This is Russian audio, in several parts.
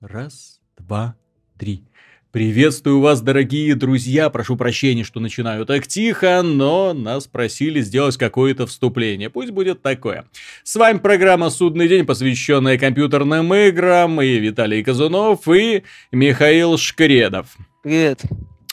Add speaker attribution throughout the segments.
Speaker 1: Раз, два, три. Приветствую вас, дорогие друзья. Прошу прощения, что начинаю так тихо, но нас просили сделать какое-то вступление. Пусть будет такое. С вами программа «Судный день», посвященная компьютерным играм, и Виталий Казунов, и Михаил Шкредов.
Speaker 2: Привет.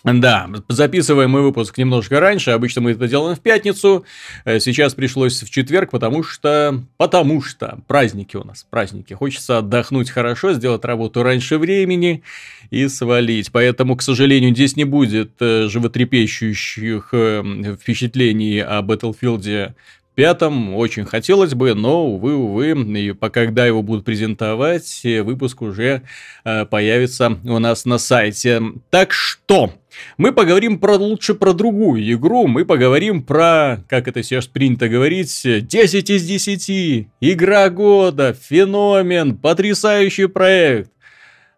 Speaker 1: Да, записываем мы выпуск немножко раньше, обычно мы это делаем в пятницу, э, сейчас пришлось в четверг, потому что, потому что праздники у нас, праздники, хочется отдохнуть хорошо, сделать работу раньше времени и свалить, поэтому, к сожалению, здесь не будет э, животрепещущих э, впечатлений о Battlefield пятом. Очень хотелось бы, но, увы, увы, и когда его будут презентовать, выпуск уже появится у нас на сайте. Так что, мы поговорим про лучше про другую игру, мы поговорим про, как это сейчас принято говорить, 10 из 10, игра года, феномен, потрясающий проект.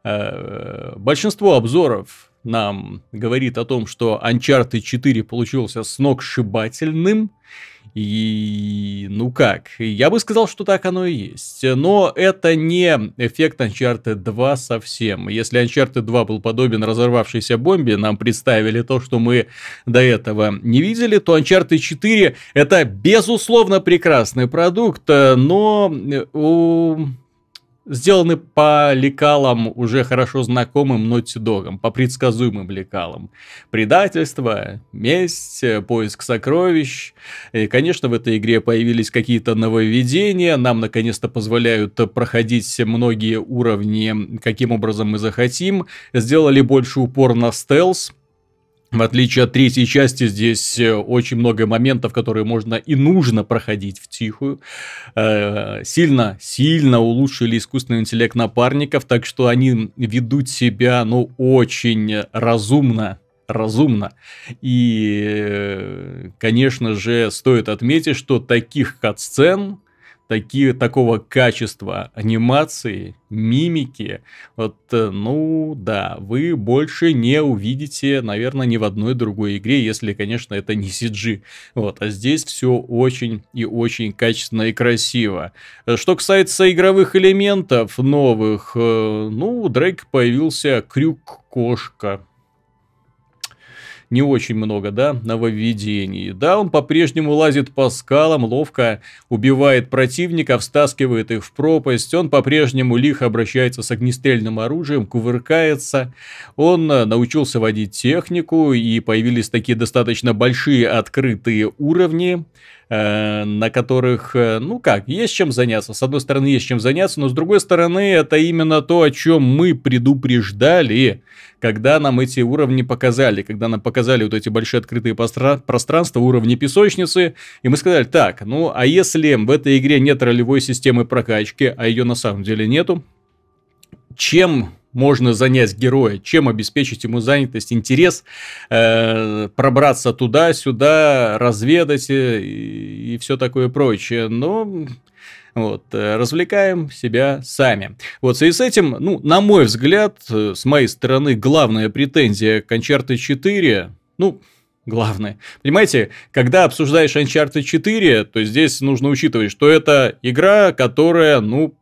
Speaker 1: Э, большинство обзоров нам говорит о том, что Uncharted 4 получился сногсшибательным, и ну как, я бы сказал, что так оно и есть. Но это не эффект Uncharted 2 совсем. Если Uncharted 2 был подобен разорвавшейся бомбе, нам представили то, что мы до этого не видели, то Uncharted 4 это безусловно прекрасный продукт, но у сделаны по лекалам уже хорошо знакомым Naughty Dog, по предсказуемым лекалам. Предательство, месть, поиск сокровищ. И, конечно, в этой игре появились какие-то нововведения, нам наконец-то позволяют проходить многие уровни, каким образом мы захотим. Сделали больше упор на стелс, в отличие от третьей части, здесь э, очень много моментов, которые можно и нужно проходить в тихую. Э, сильно, сильно улучшили искусственный интеллект напарников, так что они ведут себя, ну, очень разумно разумно. И, э, конечно же, стоит отметить, что таких кат-сцен такие, такого качества анимации, мимики, вот, э, ну да, вы больше не увидите, наверное, ни в одной другой игре, если, конечно, это не CG. Вот, а здесь все очень и очень качественно и красиво. Что касается игровых элементов новых, э, ну, у Дрейка появился крюк-кошка не очень много, да, нововведений. Да, он по-прежнему лазит по скалам, ловко убивает противников, стаскивает их в пропасть. Он по-прежнему лихо обращается с огнестрельным оружием, кувыркается. Он э, научился водить технику, и появились такие достаточно большие открытые уровни, Э, на которых, э, ну как, есть чем заняться. С одной стороны, есть чем заняться, но с другой стороны, это именно то, о чем мы предупреждали, когда нам эти уровни показали, когда нам показали вот эти большие открытые пространства, уровни песочницы, и мы сказали, так, ну а если в этой игре нет ролевой системы прокачки, а ее на самом деле нету, чем можно занять героя, чем обеспечить ему занятость, интерес, э, пробраться туда-сюда, разведать э, и, и все такое прочее. Но вот, э, развлекаем себя сами. Вот, связи с этим, ну, на мой взгляд, э, с моей стороны, главная претензия к Uncharted 4, ну, главное. Понимаете, когда обсуждаешь Uncharted 4, то здесь нужно учитывать, что это игра, которая, ну,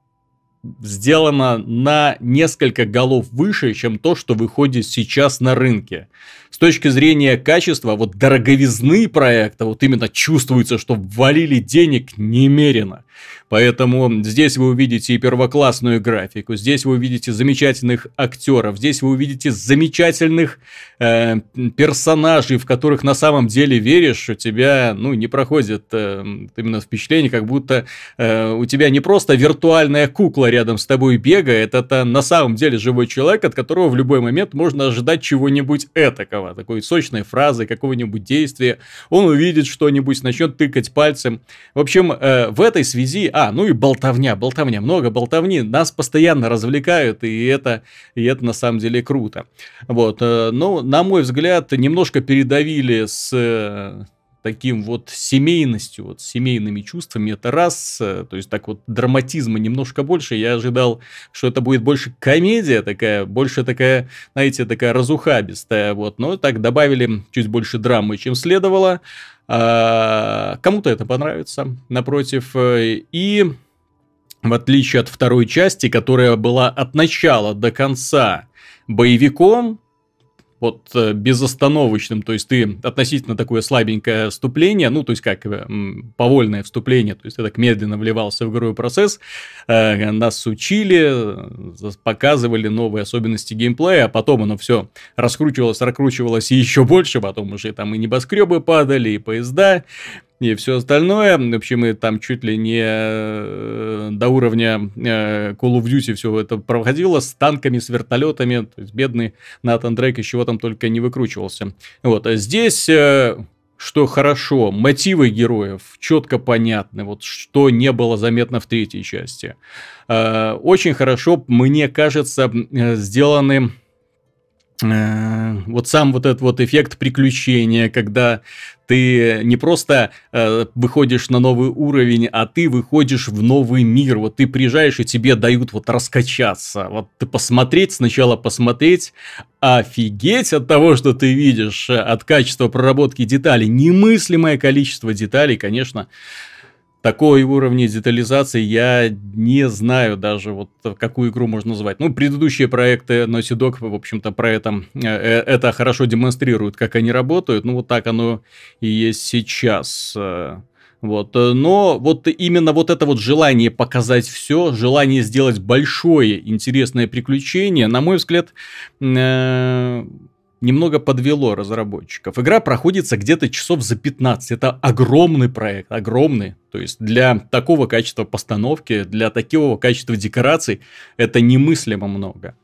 Speaker 1: сделано на несколько голов выше, чем то, что выходит сейчас на рынке. С точки зрения качества, вот дороговизны проекта, вот именно чувствуется, что ввалили денег немерено. Поэтому здесь вы увидите и первоклассную графику, здесь вы увидите замечательных актеров, здесь вы увидите замечательных э, персонажей, в которых на самом деле веришь, у тебя ну, не проходит э, именно впечатление, как будто э, у тебя не просто виртуальная кукла рядом с тобой бегает, это на самом деле живой человек, от которого в любой момент можно ожидать чего-нибудь этакого, такой сочной фразы, какого-нибудь действия. Он увидит что-нибудь, начнет тыкать пальцем. В общем, э, в этой связи а, ну и болтовня, болтовня, много болтовни, нас постоянно развлекают, и это, и это на самом деле круто. Вот, э, ну, на мой взгляд, немножко передавили с э, таким вот семейностью, вот семейными чувствами, это раз, э, то есть так вот драматизма немножко больше, я ожидал, что это будет больше комедия такая, больше такая, знаете, такая разухабистая, вот, но так добавили чуть больше драмы, чем следовало, а, кому-то это понравится, напротив. Э, и в отличие от второй части, которая была от начала до конца боевиком, вот э, безостановочным, то есть ты относительно такое слабенькое вступление, ну, то есть как э, повольное вступление, то есть ты так медленно вливался в игровой процесс, э, нас учили, показывали новые особенности геймплея, а потом оно все раскручивалось, раскручивалось и еще больше, потом уже там и небоскребы падали, и поезда, и все остальное. В общем, и там чуть ли не э, до уровня э, Call of Duty все это проходило с танками, с вертолетами. То есть бедный Натан Дрейк из чего там только не выкручивался. Вот, а здесь э, что хорошо, мотивы героев четко понятны, вот что не было заметно в третьей части. Очень хорошо, мне кажется, сделаны вот сам вот этот вот эффект приключения, когда ты не просто э, выходишь на новый уровень, а ты выходишь в новый мир. Вот ты приезжаешь, и тебе дают вот раскачаться. Вот ты посмотреть, сначала посмотреть, офигеть от того, что ты видишь, э, от качества проработки деталей. Немыслимое количество деталей, конечно такой уровня детализации я не знаю даже, вот какую игру можно назвать. Ну, предыдущие проекты Naughty Dog, в общем-то, про это, э, э, это хорошо демонстрируют, как они работают. Ну, вот так оно и есть сейчас. Э, вот. Но вот именно вот это вот желание показать все, желание сделать большое интересное приключение, на мой взгляд, немного подвело разработчиков. Игра проходится где-то часов за 15. Это огромный проект, огромный. То есть для такого качества постановки, для такого качества декораций это немыслимо много.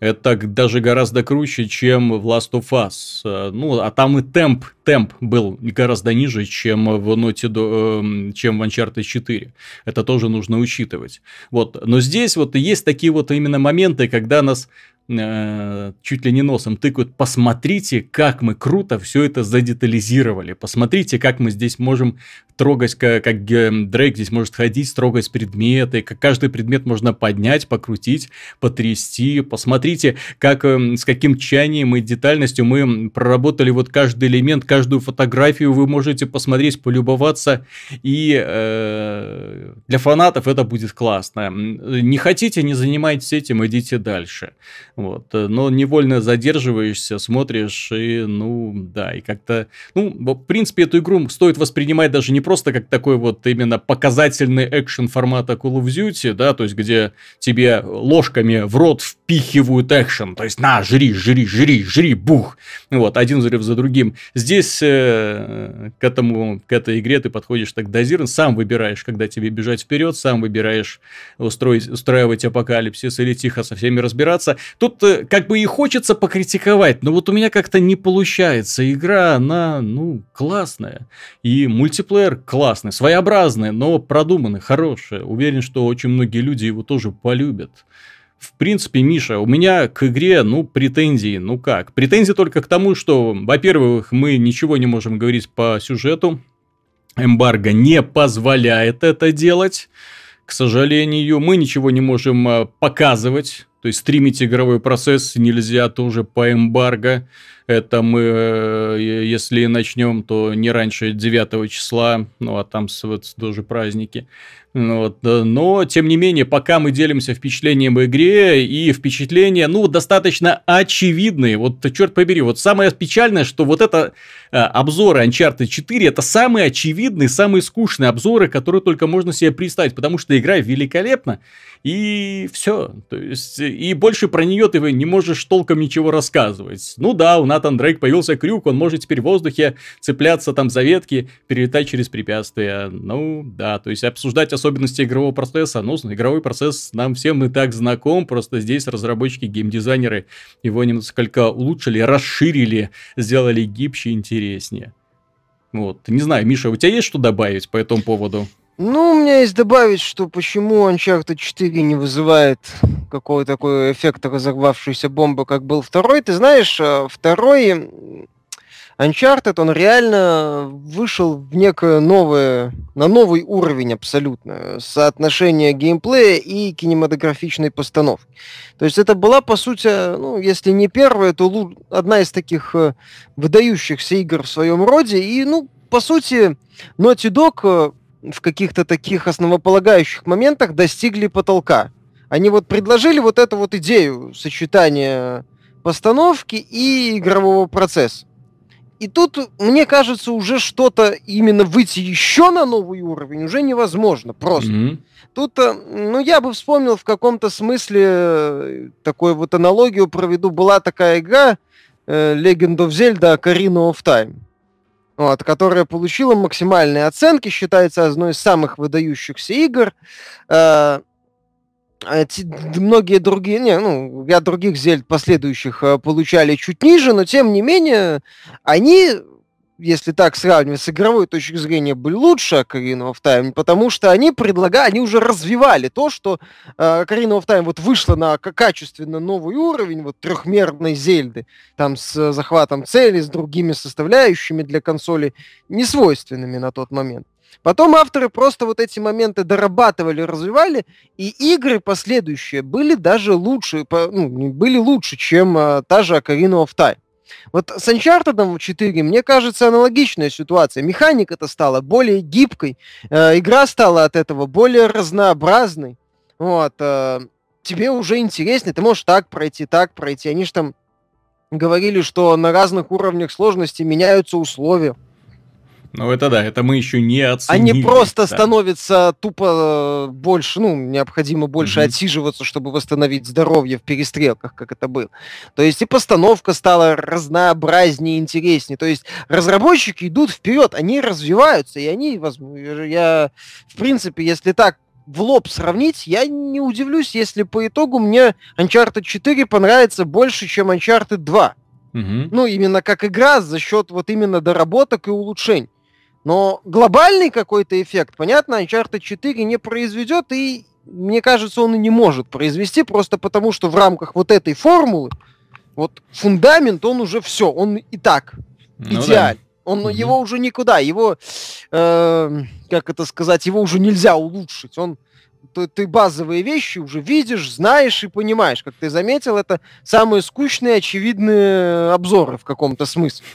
Speaker 1: Это даже гораздо круче, чем в Last of Us. Э, ну, а там и темп, темп был гораздо ниже, чем в Naughty Dog, э, чем в Uncharted 4. Это тоже нужно учитывать. Вот. Но здесь вот есть такие вот именно моменты, когда нас Э, чуть ли не носом тыкают, посмотрите, как мы круто все это задетализировали, посмотрите, как мы здесь можем трогать, как, как Дрейк здесь может ходить, трогать предметы, как каждый предмет можно поднять, покрутить, потрясти, посмотрите, как, эм, с каким чаянием и детальностью мы проработали вот каждый элемент, каждую фотографию вы можете посмотреть, полюбоваться, и э, для фанатов это будет классно. Не хотите, не занимайтесь этим, идите дальше. Вот. Э, но невольно задерживаешься, смотришь, и, ну, да, и как-то... Ну, в принципе, эту игру стоит воспринимать даже не просто как такой вот именно показательный экшен формата Call of Duty, да, то есть, где тебе ложками в рот впихивают экшен, то есть, на, жри, жри, жри, жри, бух. Вот, один взрыв за другим. Здесь э, к этому, к этой игре ты подходишь так дозированно, сам выбираешь, когда тебе бежать вперед, сам выбираешь устроить, устраивать апокалипсис или тихо со всеми разбираться. Тут тут э, как бы и хочется покритиковать, но вот у меня как-то не получается. Игра, она, ну, классная. И мультиплеер классный, своеобразный, но продуманный, хороший. Уверен, что очень многие люди его тоже полюбят. В принципе, Миша, у меня к игре, ну, претензии, ну как? Претензии только к тому, что, во-первых, мы ничего не можем говорить по сюжету. Эмбарго не позволяет это делать. К сожалению, мы ничего не можем э, показывать то есть стримить игровой процесс нельзя тоже по эмбарго. Это мы, э, если начнем, то не раньше 9 числа, ну а там вот тоже праздники. Ну вот. Но, тем не менее, пока мы делимся впечатлением об игре, и впечатления, ну, достаточно очевидные. Вот, черт побери, вот самое печальное, что вот это э, обзоры Uncharted 4, это самые очевидные, самые скучные обзоры, которые только можно себе представить, потому что игра великолепна, и все. То есть, и больше про нее ты не можешь толком ничего рассказывать. Ну да, у Натан Дрейк появился крюк, он может теперь в воздухе цепляться там за ветки, перелетать через препятствия. Ну да, то есть обсуждать особенности игрового процесса, ну, игровой процесс нам всем и так знаком, просто здесь разработчики, геймдизайнеры его несколько улучшили, расширили, сделали гибче, интереснее. Вот, не знаю, Миша, у тебя есть что добавить по этому поводу?
Speaker 2: Ну, у меня есть добавить, что почему Uncharted 4 не вызывает какого-то такой эффекта разорвавшейся бомбы, как был второй. Ты знаешь, э, второй Uncharted, он реально вышел в некое новое, на новый уровень абсолютно, соотношение геймплея и кинематографичной постановки. То есть это была, по сути, ну, если не первая, то одна из таких э, выдающихся игр в своем роде. И, ну, по сути, Naughty Dog э, в каких-то таких основополагающих моментах достигли потолка. Они вот предложили вот эту вот идею сочетания постановки и игрового процесса. И тут, мне кажется, уже что-то именно выйти еще на новый уровень уже невозможно просто. Mm-hmm. Тут, э, ну, я бы вспомнил в каком-то смысле э, такую вот аналогию проведу. Была такая игра э, Legend of Zelda Ocarina of Time, вот, которая получила максимальные оценки, считается одной из самых выдающихся игр. Э, многие другие, не, ну, я других зельд последующих э, получали чуть ниже, но тем не менее, они, если так сравнивать с игровой точки зрения, были лучше Ocarina of Time, потому что они предлагали, они уже развивали то, что э, Ocarina of Time вот вышла на качественно новый уровень, вот трехмерной зельды, там с захватом цели, с другими составляющими для консоли, несвойственными на тот момент. Потом авторы просто вот эти моменты дорабатывали, развивали, и игры последующие были даже лучше, ну, были лучше, чем а, та же Ocarina of Time. Вот с Uncharted 4, мне кажется, аналогичная ситуация. Механика-то стала более гибкой, э, игра стала от этого более разнообразной. Вот, э, тебе уже интереснее, ты можешь так пройти, так пройти. Они же там говорили, что на разных уровнях сложности меняются условия.
Speaker 1: Ну, это да, это мы еще не оценили.
Speaker 2: Они просто да. становятся тупо э, больше, ну, необходимо больше mm-hmm. отсиживаться, чтобы восстановить здоровье в перестрелках, как это было. То есть и постановка стала разнообразнее, интереснее. То есть разработчики идут вперед, они развиваются, и они, я, в принципе, если так в лоб сравнить, я не удивлюсь, если по итогу мне Uncharted 4 понравится больше, чем Uncharted 2. Угу. Ну, именно как игра за счет вот именно доработок и улучшений. Но глобальный какой-то эффект, понятно, Uncharted 4 не произведет, и мне кажется, он и не может произвести, просто потому что в рамках вот этой формулы, вот фундамент, он уже все, он и так ну, идеален. Да. Он, угу. Его уже никуда, его, э, как это сказать, его уже нельзя улучшить. Он ты, ты базовые вещи уже видишь, знаешь и понимаешь. Как ты заметил, это самые скучные, очевидные обзоры в каком-то смысле.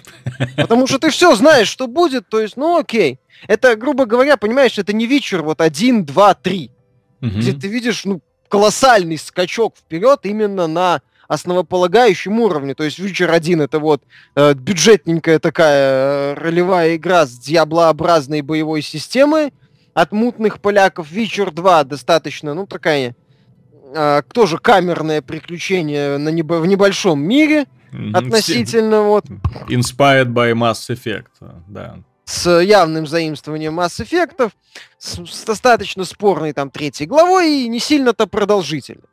Speaker 2: Потому что ты все знаешь, что будет, то есть, ну окей. Это, грубо говоря, понимаешь, это не вечер вот один, два, три. Где ты видишь, ну, колоссальный скачок вперед именно на основополагающем уровне. То есть Witcher 1 это вот э, бюджетненькая такая э, ролевая игра с диаблообразной боевой системой, от мутных поляков Witcher 2 достаточно, ну, такая а, тоже камерное приключение на небо- в небольшом мире относительно вот.
Speaker 1: Inspired by Mass Effect, да.
Speaker 2: С явным заимствованием Mass Effect, с, с достаточно спорной там третьей главой и не сильно-то продолжительной.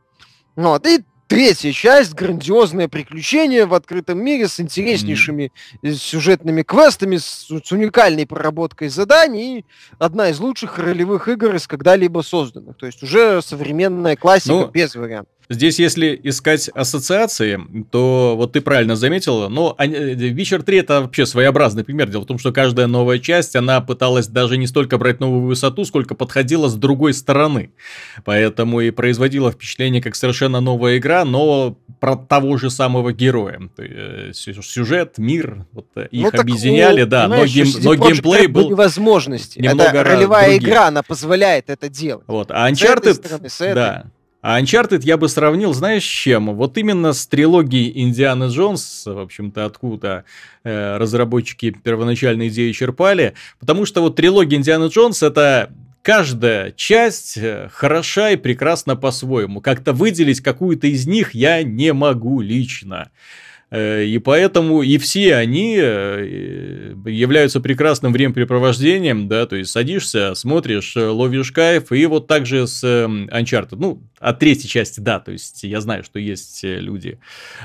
Speaker 2: Вот, и третья часть, грандиозное приключение в открытом мире с интереснейшими mm. сюжетными квестами, с, с уникальной проработкой заданий и одна из лучших ролевых игр из когда-либо созданных. То есть уже современная классика ну, без вариантов.
Speaker 1: Здесь, если искать ассоциации, то вот ты правильно заметил, но Witcher 3 это вообще своеобразный пример. Дело в том, что каждая новая часть, она пыталась даже не столько брать новую высоту, сколько подходила с другой стороны. Поэтому и производила впечатление, как совершенно новая игра, но про того же самого героя. Сюжет, мир, вот их ну, объединяли, да, но, гейм, но геймплей был...
Speaker 2: возможности. Немного это ролевая других. игра, она позволяет это делать.
Speaker 1: Вот, а Uncharted, стороны, да, а Uncharted я бы сравнил, знаешь, с чем? Вот именно с трилогией Индиана Джонс, в общем-то, откуда э, разработчики первоначальной идеи черпали. Потому что вот трилогия Индиана Джонс это каждая часть э, хороша и прекрасна по-своему. Как-то выделить какую-то из них я не могу лично. Э, и поэтому и все они э, являются прекрасным времяпрепровождением, да, то есть садишься, смотришь, э, ловишь кайф, и вот так же с Uncharted, ну, от третьей части, да, то есть я знаю, что есть люди,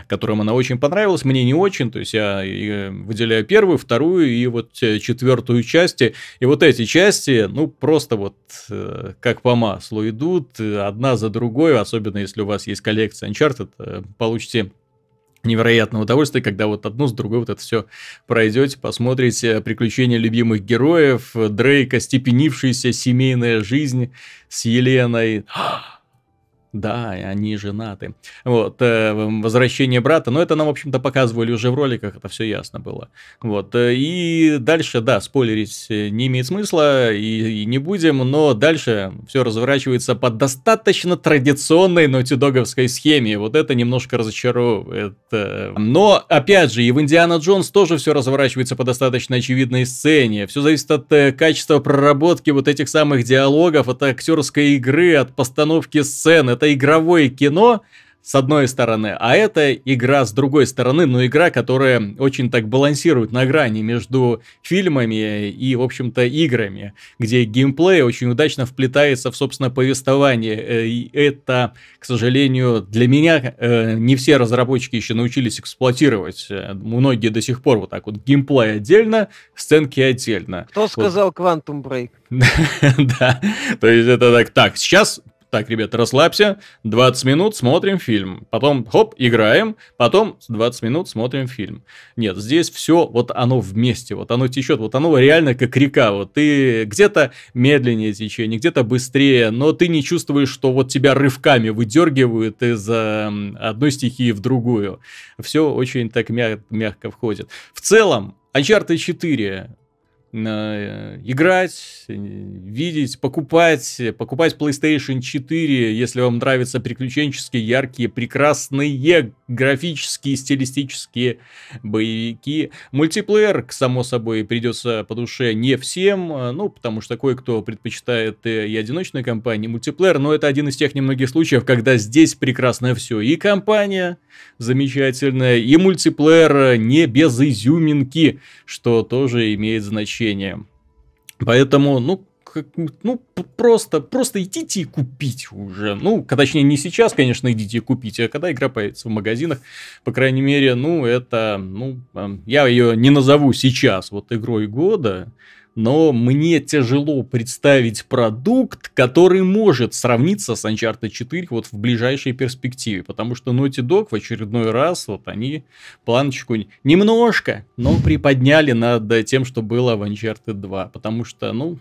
Speaker 1: которым она очень понравилась, мне не очень, то есть я выделяю первую, вторую и вот четвертую части, и вот эти части, ну, просто вот как по маслу идут, одна за другой, особенно если у вас есть коллекция Uncharted, получите невероятное удовольствие, когда вот одно с другой вот это все пройдете, посмотрите приключения любимых героев, Дрейка, степенившаяся семейная жизнь с Еленой. Да, они женаты. Вот, э, возвращение брата, но это нам, в общем-то, показывали уже в роликах, это все ясно было. Вот, э, и дальше, да, спойлерить не имеет смысла, и, и не будем, но дальше все разворачивается по достаточно традиционной нотидоговской схеме. Вот это немножко разочаровывает. Но, опять же, и в Индиана Джонс тоже все разворачивается по достаточно очевидной сцене. Все зависит от э, качества проработки вот этих самых диалогов, от актерской игры, от постановки сцен. Это это игровое кино, с одной стороны, а это игра с другой стороны, но игра, которая очень так балансирует на грани между фильмами и, в общем-то, играми, где геймплей очень удачно вплетается в, собственно, повествование. Э, и это, к сожалению, для меня э, не все разработчики еще научились эксплуатировать. Э, многие до сих пор вот так вот геймплей отдельно, сценки отдельно.
Speaker 2: Кто сказал Quantum Break?
Speaker 1: Да, то есть это так, так, сейчас так, ребята, расслабься, 20 минут смотрим фильм, потом, хоп, играем, потом 20 минут смотрим фильм. Нет, здесь все, вот оно вместе, вот оно течет, вот оно реально как река, вот ты где-то медленнее течение, где-то быстрее, но ты не чувствуешь, что вот тебя рывками выдергивают из одной стихии в другую. Все очень так мяг- мягко входит. В целом, Uncharted 4 Э, играть, э, видеть, покупать, покупать PlayStation 4, если вам нравятся приключенческие, яркие, прекрасные графические, стилистические боевики. Мультиплеер, само собой, придется по душе не всем, э, ну, потому что кое-кто предпочитает и одиночную кампанию, и мультиплеер, но это один из тех немногих случаев, когда здесь прекрасно все. И компания замечательная, и мультиплеер не без изюминки, что тоже имеет значение значение. Поэтому, ну, как, ну, просто, просто идите и купите уже. Ну, точнее, не сейчас, конечно, идите и купите, а когда игра появится в магазинах, по крайней мере, ну, это, ну, я ее не назову сейчас вот игрой года, но мне тяжело представить продукт, который может сравниться с Uncharted 4 вот в ближайшей перспективе, потому что Naughty Dog в очередной раз вот они планочку немножко, но приподняли над тем, что было в Uncharted 2, потому что, ну,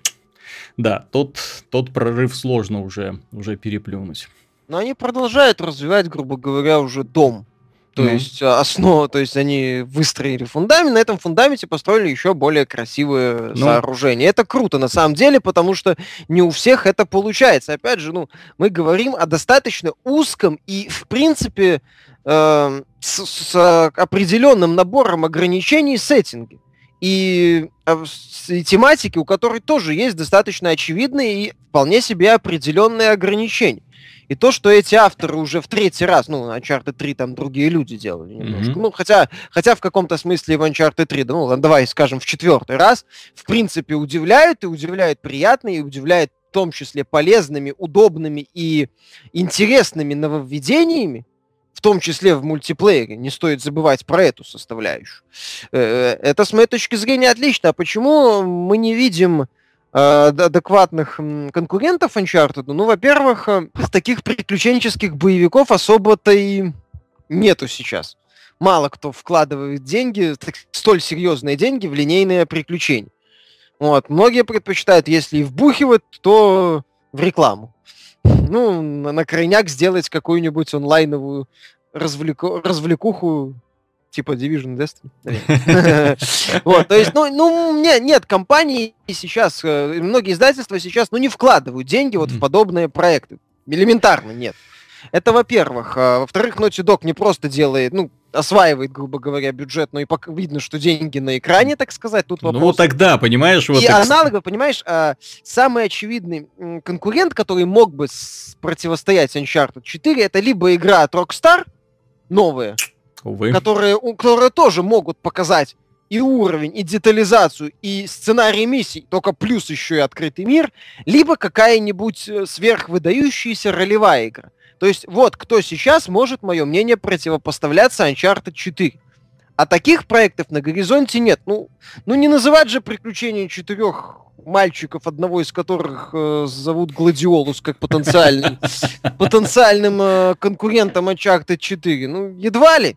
Speaker 1: да, тот, тот прорыв сложно уже, уже переплюнуть.
Speaker 2: Но они продолжают развивать, грубо говоря, уже дом то ну. есть а, основа, то есть они выстроили фундамент, на этом фундаменте построили еще более красивое ну. сооружение. Это круто на самом деле, потому что не у всех это получается. Опять же, ну, мы говорим о достаточно узком и, в принципе, э, с, с определенным набором ограничений сеттинге. И, э, и тематики, у которой тоже есть достаточно очевидные и вполне себе определенные ограничения. И то, что эти авторы уже в третий раз, ну, Uncharted 3 там другие люди делали немножко. Mm-hmm. Ну, хотя, хотя в каком-то смысле в Uncharted 3, ну, давай скажем, в четвертый раз, в принципе, удивляют, и удивляют приятно, и удивляет в том числе полезными, удобными и интересными нововведениями, в том числе в мультиплеере. Не стоит забывать про эту составляющую. Э, э, это, с моей точки зрения, отлично. А почему мы не видим адекватных конкурентов Uncharted, ну, во-первых, э, таких приключенческих боевиков особо-то и нету сейчас. Мало кто вкладывает деньги, столь серьезные деньги в линейные приключения. Вот. Многие предпочитают, если и вбухивать, то в рекламу. Ну, на крайняк сделать какую-нибудь онлайновую развлеку, развлекуху типа Division Destiny. Вот, то есть, ну, ну нет, компании сейчас, э, многие издательства сейчас, ну, не вкладывают деньги вот в подобные проекты. Элементарно нет. Это во-первых. А, во-вторых, Naughty Dog не просто делает, ну, осваивает, грубо говоря, бюджет, но и пока видно, что деньги на экране, так сказать. Тут
Speaker 1: вопрос. Ну, тогда, понимаешь, вот...
Speaker 2: И так... аналогово, понимаешь, а, самый очевидный конкурент, который мог бы противостоять Uncharted 4, это либо игра от Rockstar, новая, Увы. Которые, которые тоже могут показать и уровень, и детализацию, и сценарий миссий, только плюс еще и открытый мир, либо какая-нибудь э, сверхвыдающаяся ролевая игра. То есть вот кто сейчас может, мое мнение, противопоставляться Uncharted 4. А таких проектов на горизонте нет. Ну, ну не называть же приключения четырех мальчиков, одного из которых э, зовут Гладиолус, как потенциальным, потенциальным э, конкурентом Uncharted 4. Ну, едва ли.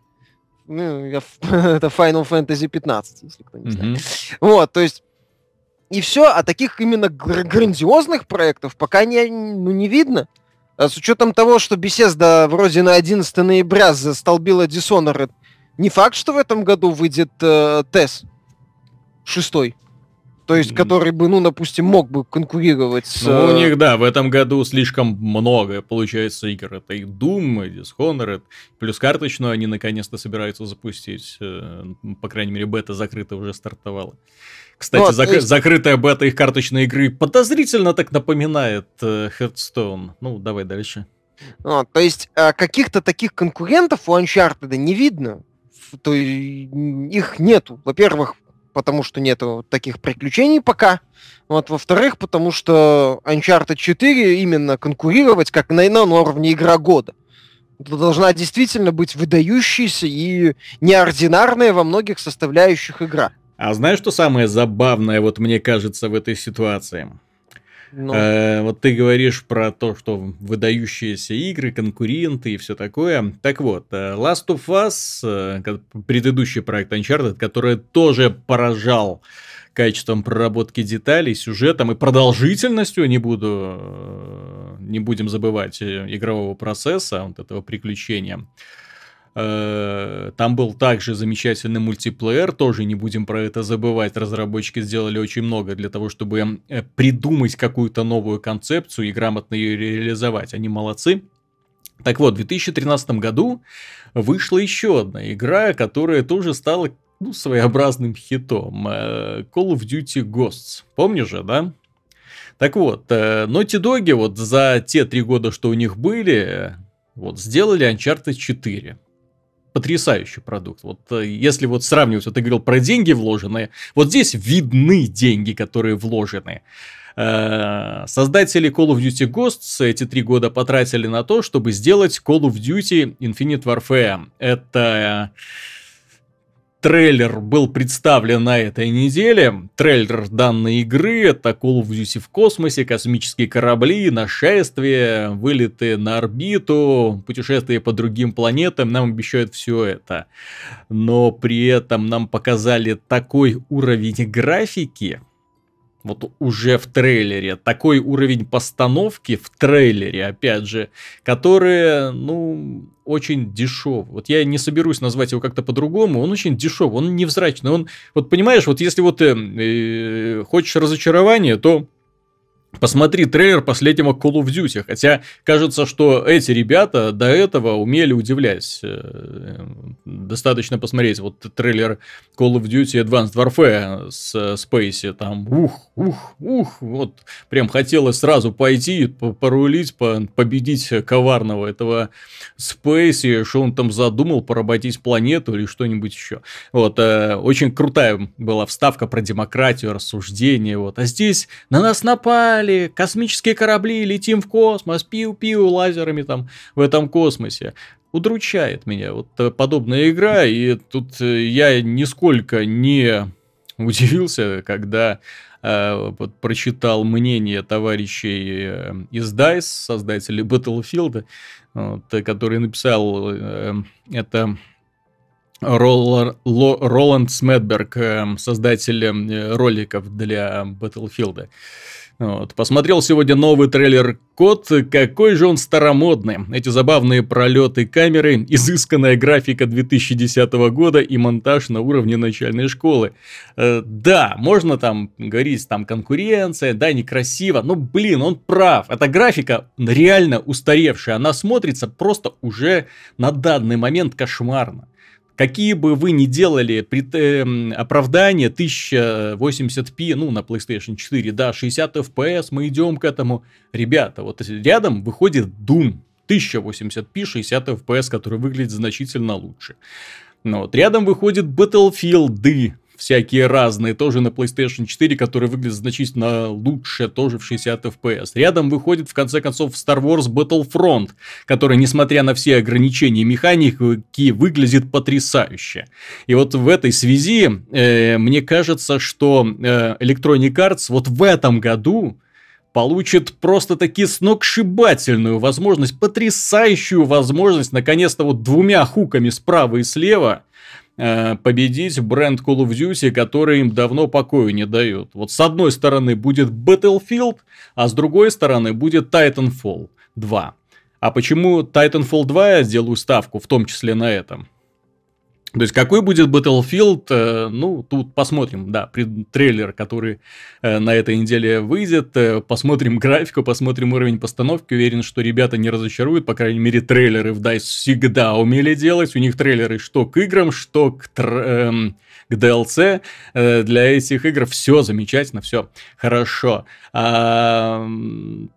Speaker 2: Ну, я, это Final Fantasy 15, если кто не знает. Mm-hmm. Вот, то есть и все, а таких именно грандиозных проектов пока не, ну, не видно. А с учетом того, что Bethesda вроде на 11 ноября застолбила Dishonored, не факт, что в этом году выйдет э, TES шестой. То есть, который бы, ну, допустим, мог бы конкурировать с...
Speaker 1: Ну, у них, да, в этом году слишком много, получается, игр. Это и Doom, и Dishonored. Плюс карточную они наконец-то собираются запустить. Э, по крайней мере, бета закрыта уже стартовала. Кстати, вот, зак- есть... закрытая бета их карточной игры подозрительно так напоминает э, Hearthstone. Ну, давай дальше.
Speaker 2: Вот, то есть, э, каких-то таких конкурентов у Uncharted не видно. То их нету. Во-первых, потому что нету таких приключений пока. Вот, во-вторых, потому что Uncharted 4 именно конкурировать как на, на уровне игра года. Это должна действительно быть выдающаяся и неординарная во многих составляющих игра.
Speaker 1: А знаешь, что самое забавное, вот мне кажется, в этой ситуации? Ну. Э, вот ты говоришь про то, что выдающиеся игры, конкуренты и все такое. Так вот, э, Last of Us, э, предыдущий проект Uncharted, который тоже поражал качеством проработки деталей, сюжетом и продолжительностью, не буду, э, не будем забывать, игрового процесса, вот этого приключения. Э, там был также замечательный мультиплеер, тоже не будем про это забывать. Разработчики сделали очень много для того, чтобы э, придумать какую-то новую концепцию и грамотно ее реализовать. Они молодцы. Так вот, в 2013 году вышла еще одна игра, которая тоже стала ну, своеобразным хитом. Э, Call of Duty Ghosts. Помнишь же, да? Так вот, Naughty Dog вот за те три года, что у них были, вот, сделали Uncharted 4 потрясающий продукт. Вот э, если вот сравнивать, вот ты говорил про деньги вложенные, вот здесь видны деньги, которые вложены. Э, создатели Call of Duty Ghosts эти три года потратили на то, чтобы сделать Call of Duty Infinite Warfare. Это трейлер был представлен на этой неделе. Трейлер данной игры — это Call of Duty в космосе, космические корабли, нашествия, вылеты на орбиту, путешествия по другим планетам. Нам обещают все это. Но при этом нам показали такой уровень графики, вот уже в трейлере. Такой уровень постановки в трейлере, опять же, который, ну, очень дешев. Вот я не соберусь назвать его как-то по-другому. Он очень дешев, он невзрачный. Он, вот понимаешь, вот если вот э, э, хочешь разочарования, то Посмотри трейлер последнего Call of Duty. Хотя кажется, что эти ребята до этого умели удивлять. Э, достаточно посмотреть вот трейлер Call of Duty Advanced Warfare с Space. Там ух, ух, ух. Вот прям хотелось сразу пойти, порулить, победить коварного этого Space. Что он там задумал, поработить планету или что-нибудь еще. Вот. Э, очень крутая была вставка про демократию, рассуждение. Вот. А здесь на нас напали полетали, космические корабли, летим в космос, пиу-пиу лазерами там в этом космосе. Удручает меня вот э, подобная игра, и тут э, я нисколько не удивился, когда э, прочитал мнение товарищей э, из DICE, создателей Battlefield, вот, который написал э, это Роланд Сметберг, создатель роликов для Battlefield. Вот. Посмотрел сегодня новый трейлер Код, какой же он старомодный. Эти забавные пролеты камеры, изысканная графика 2010 года и монтаж на уровне начальной школы. Э, да, можно там говорить, там конкуренция, да, некрасиво, но блин, он прав. Эта графика реально устаревшая, она смотрится просто уже на данный момент кошмарно. Какие бы вы ни делали пред, э, оправдания 1080p, ну, на PlayStation 4, да, 60 FPS, мы идем к этому. Ребята, вот рядом выходит Doom 1080p, 60 FPS, который выглядит значительно лучше. Ну, вот, рядом выходит Battlefield всякие разные, тоже на PlayStation 4, которые выглядят значительно лучше, тоже в 60 FPS. Рядом выходит, в конце концов, Star Wars Battlefront, который, несмотря на все ограничения механики, выглядит потрясающе. И вот в этой связи, э, мне кажется, что э, Electronic Arts вот в этом году получит просто-таки сногсшибательную возможность, потрясающую возможность, наконец-то вот двумя хуками справа и слева Э, победить бренд Call of Duty, который им давно покоя не дает. Вот с одной стороны будет Battlefield, а с другой стороны будет Titanfall 2. А почему Titanfall 2 я сделаю ставку, в том числе на этом? То есть, какой будет Battlefield, э, ну, тут посмотрим, да, трейлер, который э, на этой неделе выйдет, э, посмотрим графику, посмотрим уровень постановки, уверен, что ребята не разочаруют, по крайней мере, трейлеры в DICE всегда умели делать, у них трейлеры что к играм, что к, тр... к DLC, для этих игр все замечательно, все хорошо. А,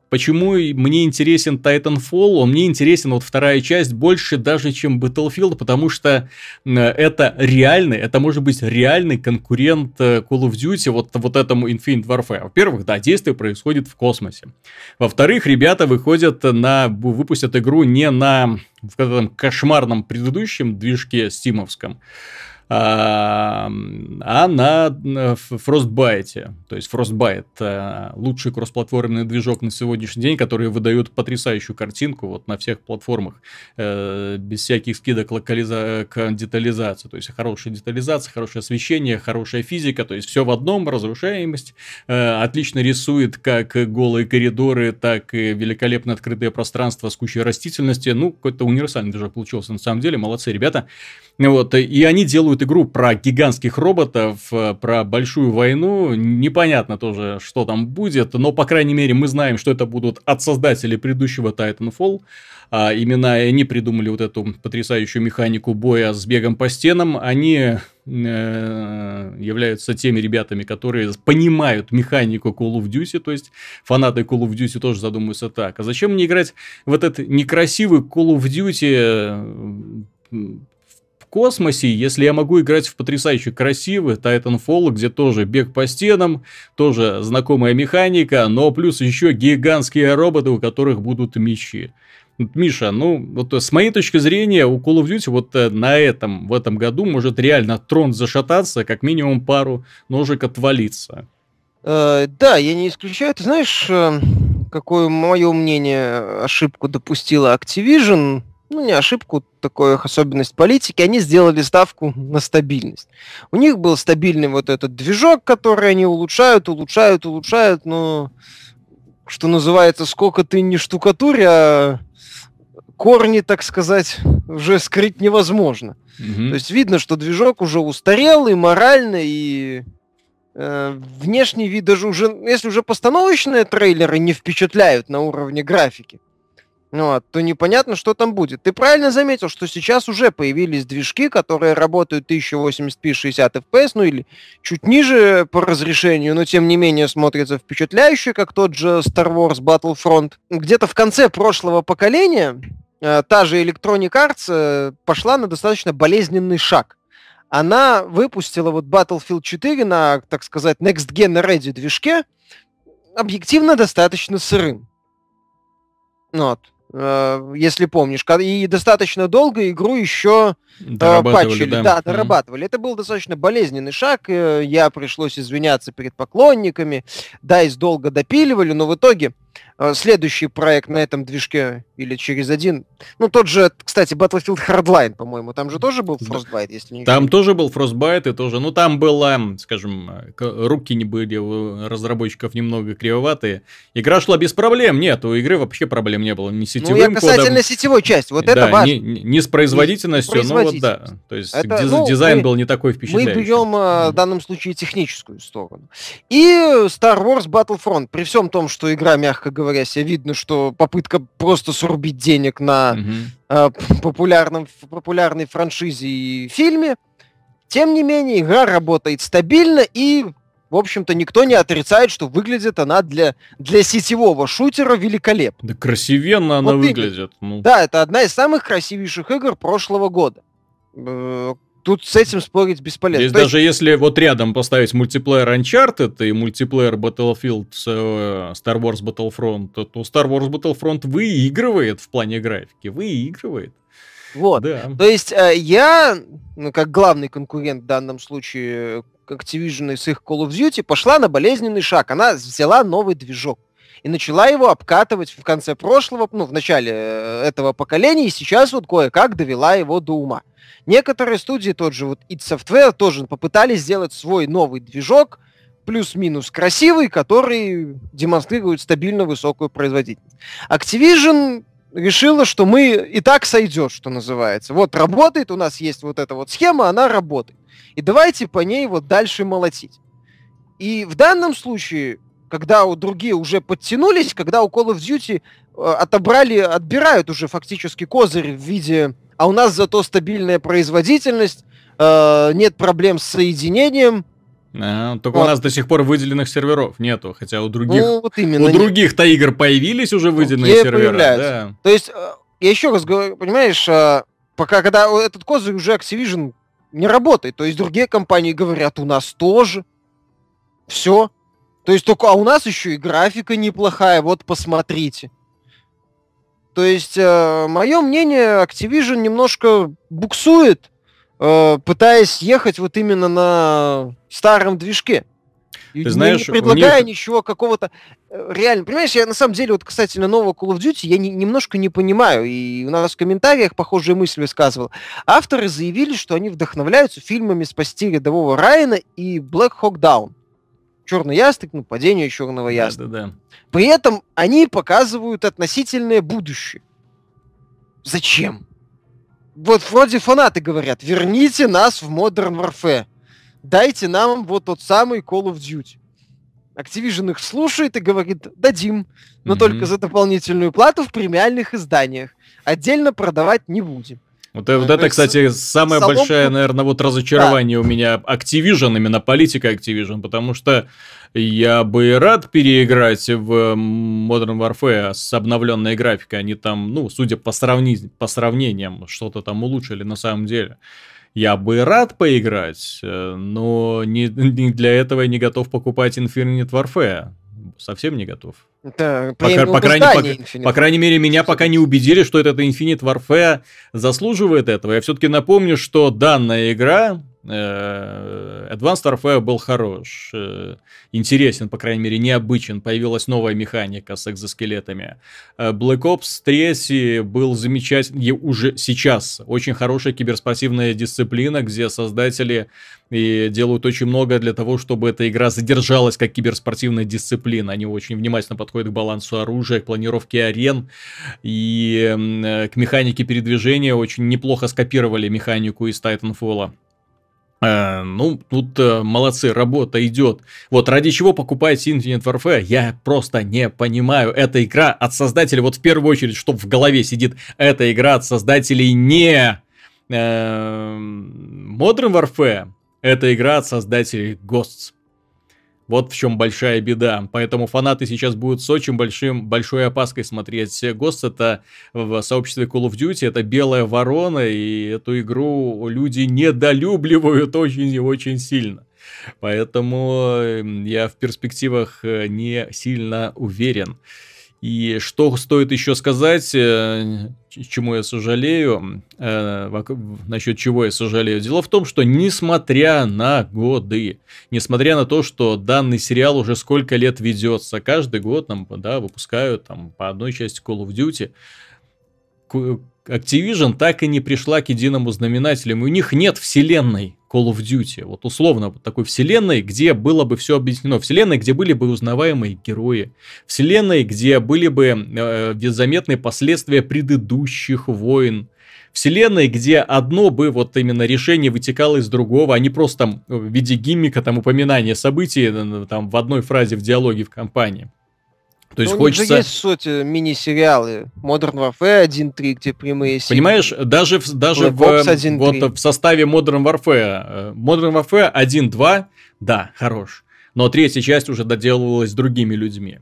Speaker 1: почему мне интересен Titanfall? Он мне интересен, вот вторая часть, больше даже, чем Battlefield, потому что это реальный, это может быть реальный конкурент э, Call of Duty вот, вот этому Infinite Warfare. Во-первых, да, действие происходит в космосе. Во-вторых, ребята выходят на, выпустят игру не на в этом кошмарном предыдущем движке стимовском, а, а на Frostbite. То есть Frostbite э, лучший кроссплатформенный движок на сегодняшний день, который выдает потрясающую картинку вот на всех платформах, э, без всяких скидок локализа... к детализации. То есть хорошая детализация, хорошее освещение, хорошая физика, то есть все в одном, разрушаемость. Э, отлично рисует как голые коридоры, так и великолепно открытое пространство с кучей растительности. Ну, какой-то универсальный движок получился на самом деле. Молодцы ребята. Вот, и они делают игру про гигантских роботов, э, про большую войну. Непонятно тоже, что там будет, но, по крайней мере, мы знаем, что это будут от создателей предыдущего Titanfall. А, именно они придумали вот эту потрясающую механику боя с бегом по стенам. Они э, являются теми ребятами, которые понимают механику Call of Duty, то есть фанаты Call of Duty тоже задумываются так. А зачем мне играть в этот некрасивый Call of Duty космосе, если я могу играть в потрясающе красивый Titanfall, где тоже бег по стенам, тоже знакомая механика, но плюс еще гигантские роботы, у которых будут мечи. Миша, ну, вот с моей точки зрения, у Call of Duty вот э, на этом, в этом году может реально трон зашататься, как минимум пару ножек отвалиться.
Speaker 2: Э, да, я не исключаю. Ты знаешь, э, какое мое мнение ошибку допустила Activision ну, не ошибку, такую особенность политики, они сделали ставку на стабильность. У них был стабильный вот этот движок, который они улучшают, улучшают, улучшают, но, что называется, сколько ты не штукатурь, а корни, так сказать, уже скрыть невозможно. Mm-hmm. То есть видно, что движок уже устарел и морально, и э, внешний вид даже уже, если уже постановочные трейлеры не впечатляют на уровне графики, вот, то непонятно, что там будет. Ты правильно заметил, что сейчас уже появились движки, которые работают 1080p 60 fps, ну или чуть ниже по разрешению, но тем не менее смотрятся впечатляюще, как тот же Star Wars Battlefront. Где-то в конце прошлого поколения э, та же Electronic Arts э, пошла на достаточно болезненный шаг. Она выпустила вот Battlefield 4 на, так сказать, Next Gen Ready движке, объективно достаточно сырым. Вот. Э, если помнишь. И достаточно долго игру еще э, патчили. Да, да дорабатывали. Mm-hmm. Это был достаточно болезненный шаг. Э, я пришлось извиняться перед поклонниками. Дайс долго допиливали, но в итоге следующий проект на этом движке или через один. Ну, тот же, кстати, Battlefield Hardline, по-моему, там же тоже был Frostbite, если
Speaker 1: не Там тоже был Frostbite, и тоже, ну, там было, скажем, руки не были у разработчиков немного кривоватые. Игра шла без проблем, нет, у игры вообще проблем не было, ни сетевым Ну, я
Speaker 2: касательно кодом, сетевой части, вот да, это важно. Не,
Speaker 1: не с производительностью, но вот да, то есть это, диз, ну, дизайн мы, был не такой впечатляющий.
Speaker 2: Мы берем mm. в данном случае техническую сторону. И Star Wars Battlefront, при всем том, что игра, мягко говоря, говоря, себе видно, что попытка просто срубить денег на mm-hmm. э, популярном, популярной франшизе и фильме. Тем не менее, игра работает стабильно и, в общем-то, никто не отрицает, что выглядит она для, для сетевого шутера великолепно.
Speaker 1: Да красивенно она вот выглядит.
Speaker 2: Ну. Да, это одна из самых красивейших игр прошлого года э, Тут с этим спорить бесполезно.
Speaker 1: Здесь То даже есть... если вот рядом поставить мультиплеер Uncharted и мультиплеер Battlefield э, Star Wars Battlefront, то Star Wars Battlefront выигрывает в плане графики. Выигрывает.
Speaker 2: Вот. Да. То есть э, я, ну, как главный конкурент в данном случае Activision с их Call of Duty, пошла на болезненный шаг. Она взяла новый движок и начала его обкатывать в конце прошлого, ну, в начале э, этого поколения, и сейчас вот кое-как довела его до ума. Некоторые студии, тот же вот id Software, тоже попытались сделать свой новый движок, плюс-минус красивый, который демонстрирует стабильно высокую производительность. Activision решила, что мы и так сойдет, что называется. Вот работает, у нас есть вот эта вот схема, она работает. И давайте по ней вот дальше молотить. И в данном случае, когда у другие уже подтянулись, когда у Call of Duty отобрали, отбирают уже фактически козырь в виде, а у нас зато стабильная производительность, э, нет проблем с соединением,
Speaker 1: а, только вот. у нас до сих пор выделенных серверов нету, хотя у других,
Speaker 2: ну, вот именно.
Speaker 1: у других-то игр появились уже выделенные Где сервера. Да.
Speaker 2: То есть, э, я еще раз говорю, понимаешь, э, пока когда этот козырь уже Activision не работает, то есть другие компании говорят, у нас тоже. Все. То есть только, а у нас еще и графика неплохая, вот посмотрите. То есть, э, мое мнение, Activision немножко буксует Э, пытаясь ехать вот именно на старом движке.
Speaker 1: Ты знаешь,
Speaker 2: не предлагая них... ничего какого-то э, реально. Понимаешь, я на самом деле вот касательно нового Call of Duty я не, немножко не понимаю. И у нас в комментариях похожие мысли высказывал. Авторы заявили, что они вдохновляются фильмами «Спасти рядового Райана» и «Black Hawk Down». Черный ястреб, ну, падение черного ястреба. Да, да, да. При этом они показывают относительное будущее. Зачем? вот вроде фанаты говорят, верните нас в Modern Warfare. Дайте нам вот тот самый Call of Duty. Activision их слушает и говорит, дадим, но mm-hmm. только за дополнительную плату в премиальных изданиях. Отдельно продавать не будем.
Speaker 1: Вот, а, вот это, кстати, самое Соломку... большое, наверное, вот разочарование да. у меня Activision, именно политика Activision, потому что я бы рад переиграть в Modern Warfare с обновленной графикой. Они там, ну, судя по, сравни... по сравнениям, что-то там улучшили на самом деле. Я бы рад поиграть, э, но не, не для этого я не готов покупать Infinite Warfare. Совсем не готов.
Speaker 2: Это
Speaker 1: по, по, крайней, по, по крайней мере, меня пока не убедили, что этот Infinite Warfare заслуживает этого. Я все-таки напомню, что данная игра Advanced Warfare был хорош, э, интересен, по крайней мере, необычен. Появилась новая механика с экзоскелетами. Э, Black Ops 3 был замечательный, уже сейчас очень хорошая киберспортивная дисциплина, где создатели и делают очень много для того, чтобы эта игра задержалась как киберспортивная дисциплина. Они очень внимательно подходят к балансу оружия, к планировке арен и к механике передвижения. Очень неплохо скопировали механику из Titanfall. Э, ну, тут э, молодцы, работа идет. Вот ради чего покупать Infinite Warfare, я просто не понимаю. Эта игра от создателей, вот в первую очередь, что в голове сидит, эта игра от создателей не э, Modern Warfare, это игра от создателей Ghosts. Вот в чем большая беда. Поэтому фанаты сейчас будут с очень большим, большой опаской смотреть. Гост это в сообществе Call of Duty, это белая ворона, и эту игру люди недолюбливают очень и очень сильно. Поэтому эм, я в перспективах э, не сильно уверен. И что стоит еще сказать, э, чему я сожалею, э, насчет чего я сожалею. Дело в том, что несмотря на годы, несмотря на то, что данный сериал уже сколько лет ведется, каждый год нам да, выпускают там, по одной части Call of Duty, Activision так и не пришла к единому знаменателю. У них нет вселенной Call of Duty. Вот условно вот такой вселенной, где было бы все объяснено. Вселенной, где были бы узнаваемые герои. Вселенной, где были бы э, заметные последствия предыдущих войн. Вселенной, где одно бы вот именно решение вытекало из другого, а не просто там в виде гиммика, там упоминания событий там в одной фразе в диалоге в компании.
Speaker 2: То есть ну, хочется... есть сути мини-сериалы Modern Warfare 1.3, где прямые
Speaker 1: серии. Понимаешь, даже, в, даже в, вот, в составе Modern Warfare, э, Modern Warfare 1.2, да, хорош. Но третья часть уже доделывалась другими людьми.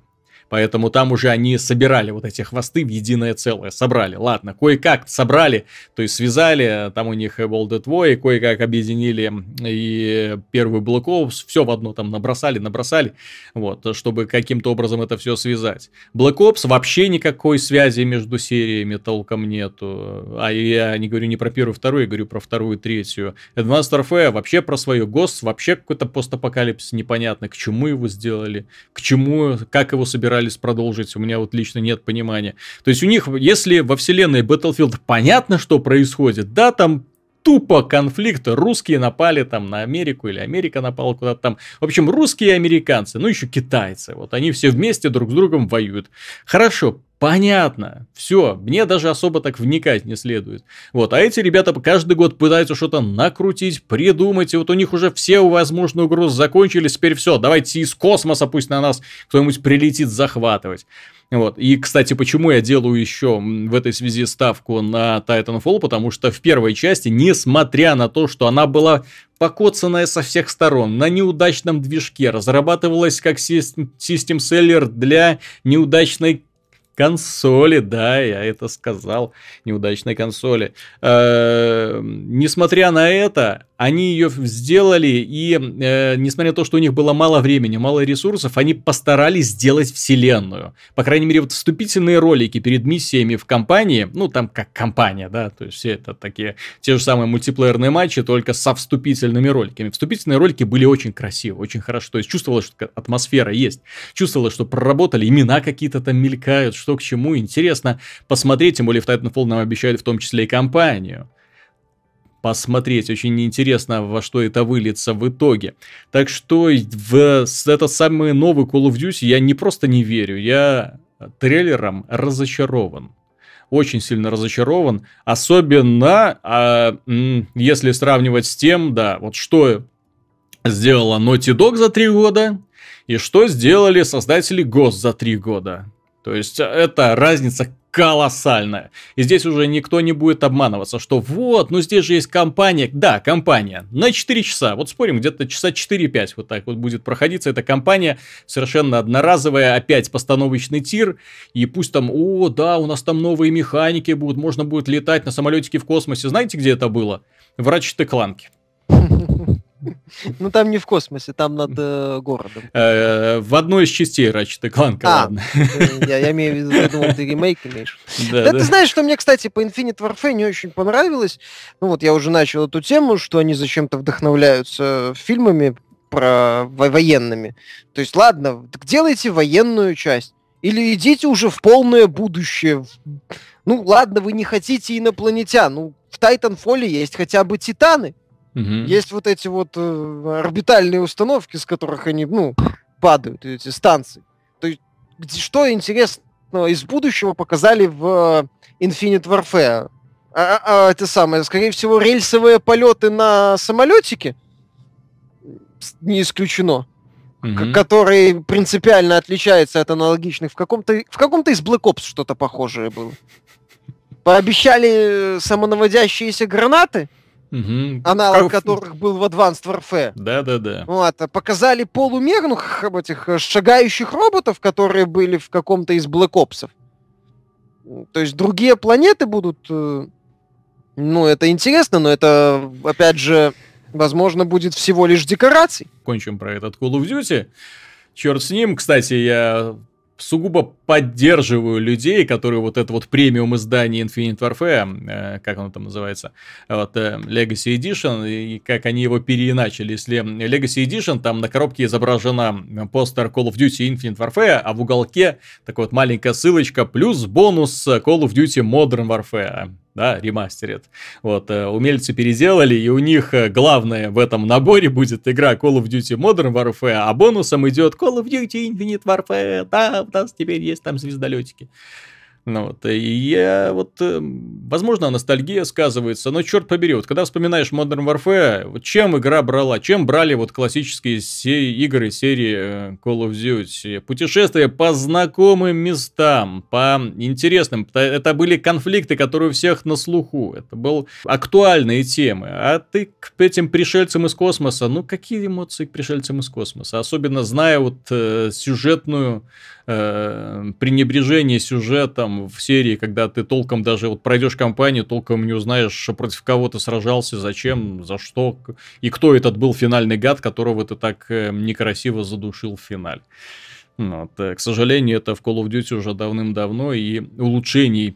Speaker 1: Поэтому там уже они собирали вот эти хвосты в единое целое. Собрали. Ладно, кое-как собрали, то есть связали, там у них World at War, кое-как объединили и первый Black Ops, все в одно там набросали, набросали, вот, чтобы каким-то образом это все связать. Black Ops вообще никакой связи между сериями толком нету. А я не говорю не про первую, вторую, я говорю про вторую третью. Advanced Warfare вообще про свое Ghost, вообще какой-то постапокалипсис непонятно, к чему его сделали, к чему, как его собирали собирались продолжить, у меня вот лично нет понимания. То есть у них, если во вселенной Battlefield понятно, что происходит, да, там тупо конфликт. Русские напали там на Америку или Америка напала куда-то там. В общем, русские и американцы, ну еще китайцы. Вот они все вместе друг с другом воюют. Хорошо, Понятно, все, мне даже особо так вникать не следует. Вот, а эти ребята каждый год пытаются что-то накрутить, придумать, и вот у них уже все возможные угрозы закончились, теперь все, давайте из космоса пусть на нас кто-нибудь прилетит захватывать. Вот. И, кстати, почему я делаю еще в этой связи ставку на Titanfall, потому что в первой части, несмотря на то, что она была покоцанная со всех сторон, на неудачном движке, разрабатывалась как систем-селлер для неудачной консоли, да, я это сказал, неудачной консоли. Э, несмотря на это, они ее сделали, и э, несмотря на то, что у них было мало времени, мало ресурсов, они постарались сделать вселенную. По крайней мере, вот вступительные ролики перед миссиями в компании, ну, там как компания, да, то есть все это такие, те же самые мультиплеерные матчи, только со вступительными роликами. Вступительные ролики были очень красивы, очень хорошо, то есть чувствовалось, что атмосфера есть, чувствовалось, что проработали, имена какие-то там мелькают, что к чему, интересно посмотреть, тем более в Titanfall нам обещают в том числе и компанию посмотреть. Очень интересно, во что это выльется в итоге. Так что в этот самый новый Call of Duty я не просто не верю, я трейлером разочарован. Очень сильно разочарован. Особенно, а, если сравнивать с тем, да, вот что сделала Naughty Dog за три года и что сделали создатели Ghost за три года. То есть это разница колоссальная. И здесь уже никто не будет обманываться, что вот, ну здесь же есть компания. Да, компания. На 4 часа. Вот спорим, где-то часа 4-5 вот так вот будет проходиться эта компания. Совершенно одноразовая. Опять постановочный тир. И пусть там, о, да, у нас там новые механики будут. Можно будет летать на самолетике в космосе. Знаете, где это было? В Ratchet Clank.
Speaker 2: Ну там не в космосе, там над э, городом.
Speaker 1: Э, в одной из частей Ratchet Clank,
Speaker 2: а, ладно. Я, я имею в виду, я думал, ты ремейк имеешь. Да, да, да. Ты знаешь, что мне, кстати, по Infinite Warfare не очень понравилось. Ну вот я уже начал эту тему, что они зачем-то вдохновляются фильмами про военными. То есть, ладно, делайте военную часть. Или идите уже в полное будущее. Ну, ладно, вы не хотите инопланетян. Ну, в Titanfall есть хотя бы титаны. Угу. Есть вот эти вот э, орбитальные установки, с которых они, ну, падают, эти станции. То есть, что интересного из будущего показали в Infinite Warfare? А, а, а, это самое, скорее всего, рельсовые полеты на самолетике не исключено. Mm-hmm. который принципиально отличается от аналогичных в каком-то в каком-то из Black Ops что-то похожее было. Пообещали э, самонаводящиеся гранаты, Угу. Аналог как... которых был в Advanced Warfare.
Speaker 1: Да-да-да.
Speaker 2: Вот, а показали полумерных этих э, шагающих роботов, которые были в каком-то из Black Ops. То есть другие планеты будут... Э, ну, это интересно, но это, опять же, возможно, будет всего лишь декораций.
Speaker 1: Кончим про этот Call of Duty. Черт с ним. Кстати, я сугубо поддерживаю людей, которые вот это вот премиум издание Infinite Warfare, э, как оно там называется, вот, э, Legacy Edition, и как они его переиначили. Если Legacy Edition, там на коробке изображена постер Call of Duty Infinite Warfare, а в уголке такая вот маленькая ссылочка, плюс бонус Call of Duty Modern Warfare да, ремастерит. Вот, э, умельцы переделали, и у них э, главное в этом наборе будет игра Call of Duty Modern Warfare, а бонусом идет Call of Duty Infinite Warfare, да, у нас теперь есть там звездолетики. Ну, вот, и я вот, э, возможно, ностальгия сказывается, но черт побери, вот когда вспоминаешь Modern Warfare, вот чем игра брала, чем брали вот классические се- игры серии э, Call of Duty, путешествия по знакомым местам, по интересным, это были конфликты, которые у всех на слуху, это был актуальные темы, а ты к этим пришельцам из космоса, ну какие эмоции к пришельцам из космоса, особенно зная вот э, сюжетную э, пренебрежение сюжетом в серии, когда ты толком даже вот пройдешь кампанию, толком не узнаешь, против кого ты сражался, зачем, за что, и кто этот был финальный гад, которого ты так э, некрасиво задушил в финале. Вот. Э, к сожалению, это в Call of Duty уже давным-давно, и улучшений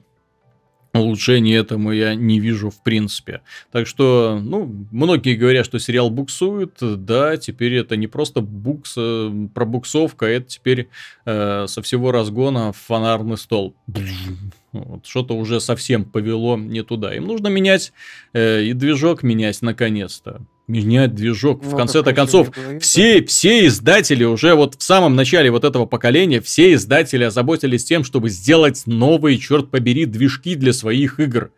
Speaker 1: улучшений этому я не вижу в принципе. Так что, ну, многие говорят, что сериал буксует. Да, теперь это не просто букс, э, пробуксовка, это теперь э, со всего разгона фонарный стол. Вот, что-то уже совсем повело не туда. Им нужно менять э, и движок менять наконец-то. Менять движок. Ну, в конце-то концов, все, все издатели уже вот в самом начале вот этого поколения, все издатели озаботились тем, чтобы сделать новые, черт побери, движки для своих игр.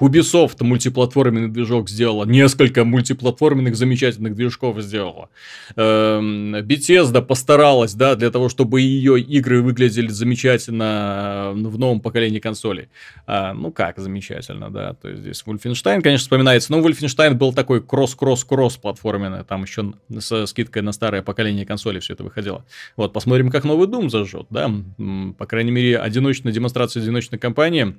Speaker 1: Ubisoft мультиплатформенный движок сделала, несколько мультиплатформенных замечательных движков сделала. Эм, Bethesda постаралась, да, для того, чтобы ее игры выглядели замечательно э, в новом поколении консолей. А, ну как замечательно, да, то есть здесь Wolfenstein, конечно, вспоминается, но Wolfenstein был такой кросс-кросс-кросс платформенный, там еще со скидкой на старое поколение консолей все это выходило. Вот, посмотрим, как новый Doom зажжет, да, по крайней мере, одиночная демонстрация одиночной кампании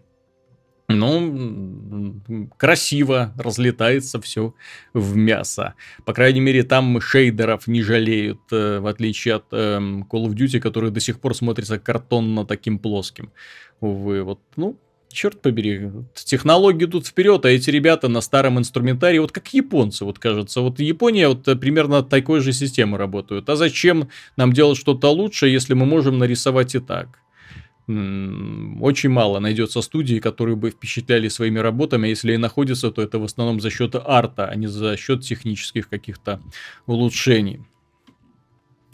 Speaker 1: ну, красиво разлетается все в мясо. По крайней мере, там шейдеров не жалеют, э, в отличие от э, Call of Duty, который до сих пор смотрится картонно таким плоским. Увы, вот, ну, черт побери, технологии идут вперед, а эти ребята на старом инструментарии, вот как японцы, вот кажется, вот Япония вот э, примерно такой же системы работают. А зачем нам делать что-то лучше, если мы можем нарисовать и так? Очень мало найдется студий, которые бы впечатляли своими работами, а если и находятся, то это в основном за счет арта, а не за счет технических каких-то улучшений.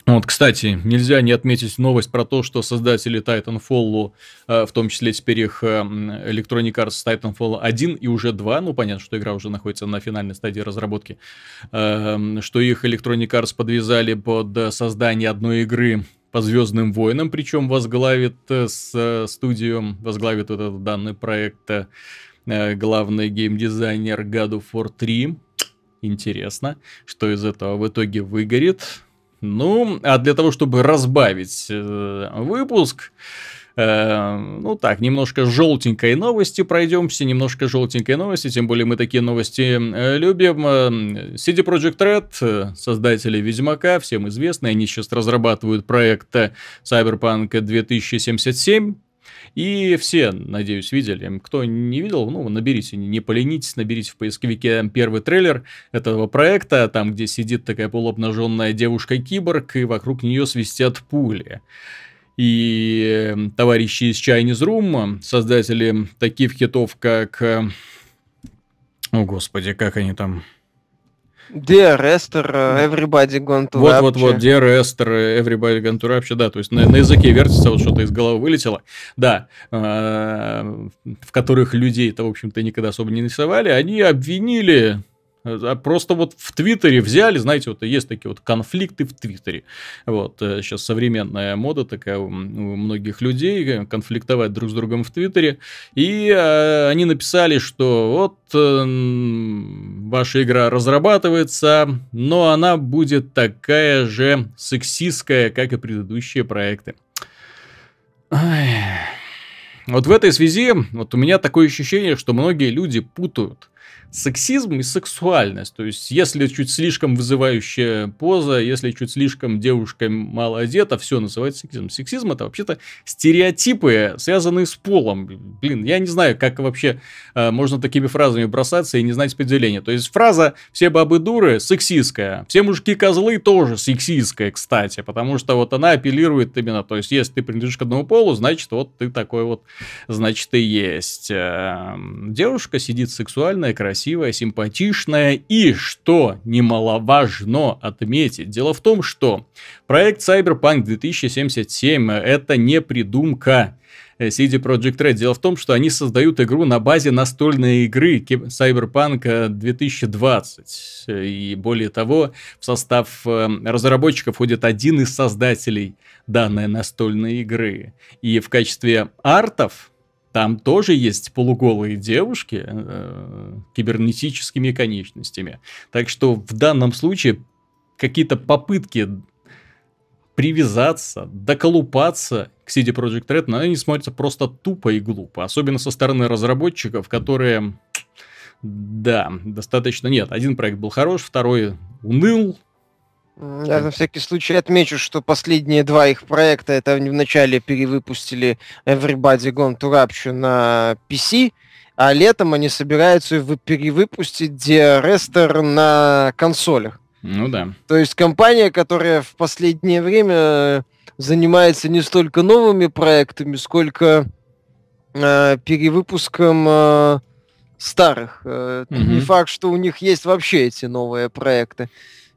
Speaker 1: Вот, кстати, нельзя не отметить новость про то, что создатели Titanfall, э, в том числе теперь их э, Electronic Arts Titanfall 1 и уже 2, ну понятно, что игра уже находится на финальной стадии разработки, э, что их Electronic Arts подвязали под создание одной игры по Звездным войнам, причем возглавит э, с э, студию, возглавит этот данный проект э, главный геймдизайнер God of War 3. Интересно, что из этого в итоге выгорит. Ну, а для того, чтобы разбавить выпуск, Э, ну так, немножко желтенькой новости пройдемся, немножко желтенькой новости, тем более мы такие новости э, любим. Э, CD Projekt Red, создатели Ведьмака, всем известны, они сейчас разрабатывают проект Cyberpunk 2077, и все, надеюсь, видели. Кто не видел, ну, наберите, не поленитесь, наберите в поисковике первый трейлер этого проекта, там, где сидит такая полуобнаженная девушка-киборг, и вокруг нее свистят пули и эм, товарищи из Chinese Room, создатели таких хитов, как... Э, о, господи, как они там...
Speaker 2: Dear Esther, э, Everybody Gone to
Speaker 1: Вот, вот, вот, Dear Esther, Everybody Gone to Rapture, да, то есть на, на языке вертится, вот что-то из головы вылетело, да, э, в которых людей-то, в общем-то, никогда особо не нарисовали, они обвинили просто вот в Твиттере взяли, знаете, вот есть такие вот конфликты в Твиттере. Вот сейчас э, современная мода такая у многих людей э, конфликтовать друг с другом в Твиттере. И э, они написали, что вот э, ваша игра разрабатывается, но она будет такая же сексистская, как и предыдущие проекты. Вот в этой связи вот у меня такое ощущение, что многие люди путают сексизм и сексуальность. То есть, если чуть слишком вызывающая поза, если чуть слишком девушка мало одета, все называется сексизм. Сексизм это вообще-то стереотипы, связанные с полом. Блин, я не знаю, как вообще э, можно такими фразами бросаться и не знать определения. То есть, фраза «все бабы дуры» сексистская, «все мужики козлы» тоже сексистская, кстати, потому что вот она апеллирует именно, то есть, если ты принадлежишь к одному полу, значит, вот ты такой вот, значит, и есть. Э, девушка сидит сексуальная, красивая, красивая, симпатичная и, что немаловажно отметить, дело в том, что проект Cyberpunk 2077 это не придумка CD Projekt Red. Дело в том, что они создают игру на базе настольной игры Cyberpunk 2020. И более того, в состав э, разработчиков входит один из создателей данной настольной игры. И в качестве артов там тоже есть полуголые девушки э, кибернетическими конечностями. Так что в данном случае какие-то попытки привязаться, доколупаться к CD Projekt Red, но они смотрятся просто тупо и глупо. Особенно со стороны разработчиков, которые... Да, достаточно... Нет, один проект был хорош, второй уныл,
Speaker 2: я на всякий случай отмечу, что последние два их проекта, это они вначале перевыпустили Everybody Gone to Rapture на PC, а летом они собираются перевыпустить The Rester на консолях.
Speaker 1: Ну да.
Speaker 2: То есть компания, которая в последнее время занимается не столько новыми проектами, сколько э, перевыпуском э, старых. Mm-hmm. Не факт, что у них есть вообще эти новые проекты.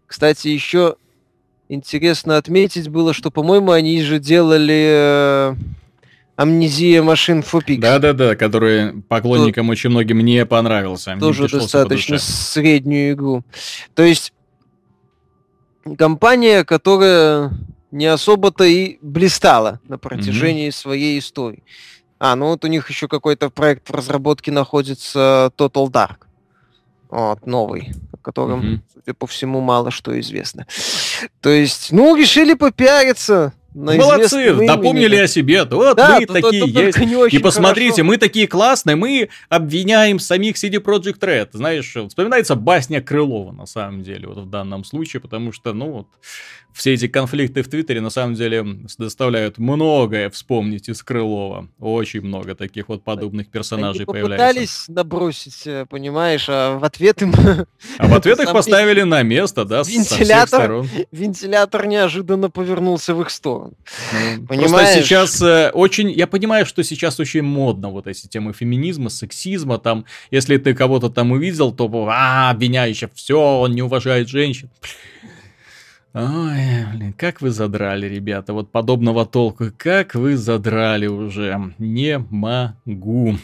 Speaker 2: Кстати, еще интересно отметить было, что, по-моему, они же делали Амнезия машин Фупик.
Speaker 1: Да-да-да, который поклонникам То... очень многим не понравился.
Speaker 2: Тоже достаточно среднюю игру. То есть компания, которая не особо-то и блистала на протяжении mm-hmm. своей истории. А, ну вот у них еще какой-то проект в разработке находится Total Dark. Вот, новый, котором, mm-hmm. судя по всему, мало что известно. То есть, ну, решили попиариться
Speaker 1: Молодцы, напомнили о себе. Вот да, мы то, такие то, есть. И посмотрите, хорошо. мы такие классные, мы обвиняем самих CD Project Red. Знаешь, вспоминается басня Крылова на самом деле, вот в данном случае, потому что, ну вот, все эти конфликты в Твиттере на самом деле доставляют многое вспомнить из Крылова. Очень много таких вот подобных персонажей Они появляется.
Speaker 2: пытались набросить, э, понимаешь, а в ответ им...
Speaker 1: А в ответ их поставили на место, да,
Speaker 2: вентилятор, Вентилятор неожиданно повернулся в их сторону.
Speaker 1: Ну, понимаешь? Просто сейчас э, очень... Я понимаю, что сейчас очень модно вот эти темы феминизма, сексизма, там, если ты кого-то там увидел, то, а, обвиняющий, все, он не уважает женщин. Ой, блин, как вы задрали, ребята, вот подобного толку, как вы задрали уже, не могу.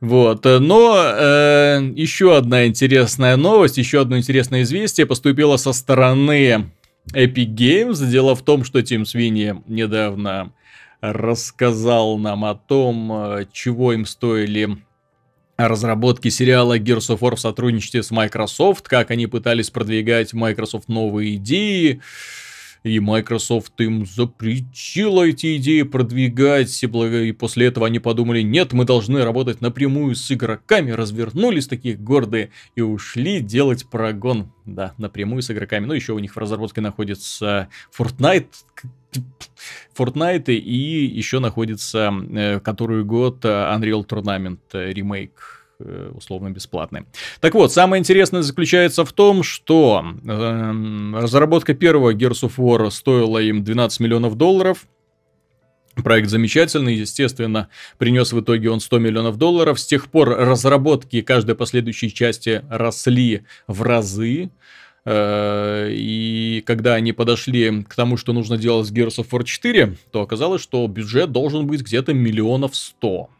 Speaker 1: Вот, э, но э, еще одна интересная новость, еще одно интересное известие поступило со стороны Epic Games. Дело в том, что Тим Свиньи недавно рассказал нам о том, э, чего им стоили разработки сериала Gears of War в сотрудничестве с Microsoft, как они пытались продвигать Microsoft новые идеи, и Microsoft им запретила эти идеи продвигать, и после этого они подумали, нет, мы должны работать напрямую с игроками, развернулись такие гордые и ушли делать прогон, да, напрямую с игроками. Ну, еще у них в разработке находится Fortnite, Fortnite и еще находится э, который год Unreal Tournament ремейк Э, условно бесплатные. Так вот, самое интересное заключается в том, что э, разработка первого Gears of War стоила им 12 миллионов долларов. Проект замечательный, естественно, принес в итоге он 100 миллионов долларов. С тех пор разработки каждой последующей части росли в разы. Э, и когда они подошли к тому, что нужно делать с Gears of War 4, то оказалось, что бюджет должен быть где-то миллионов сто.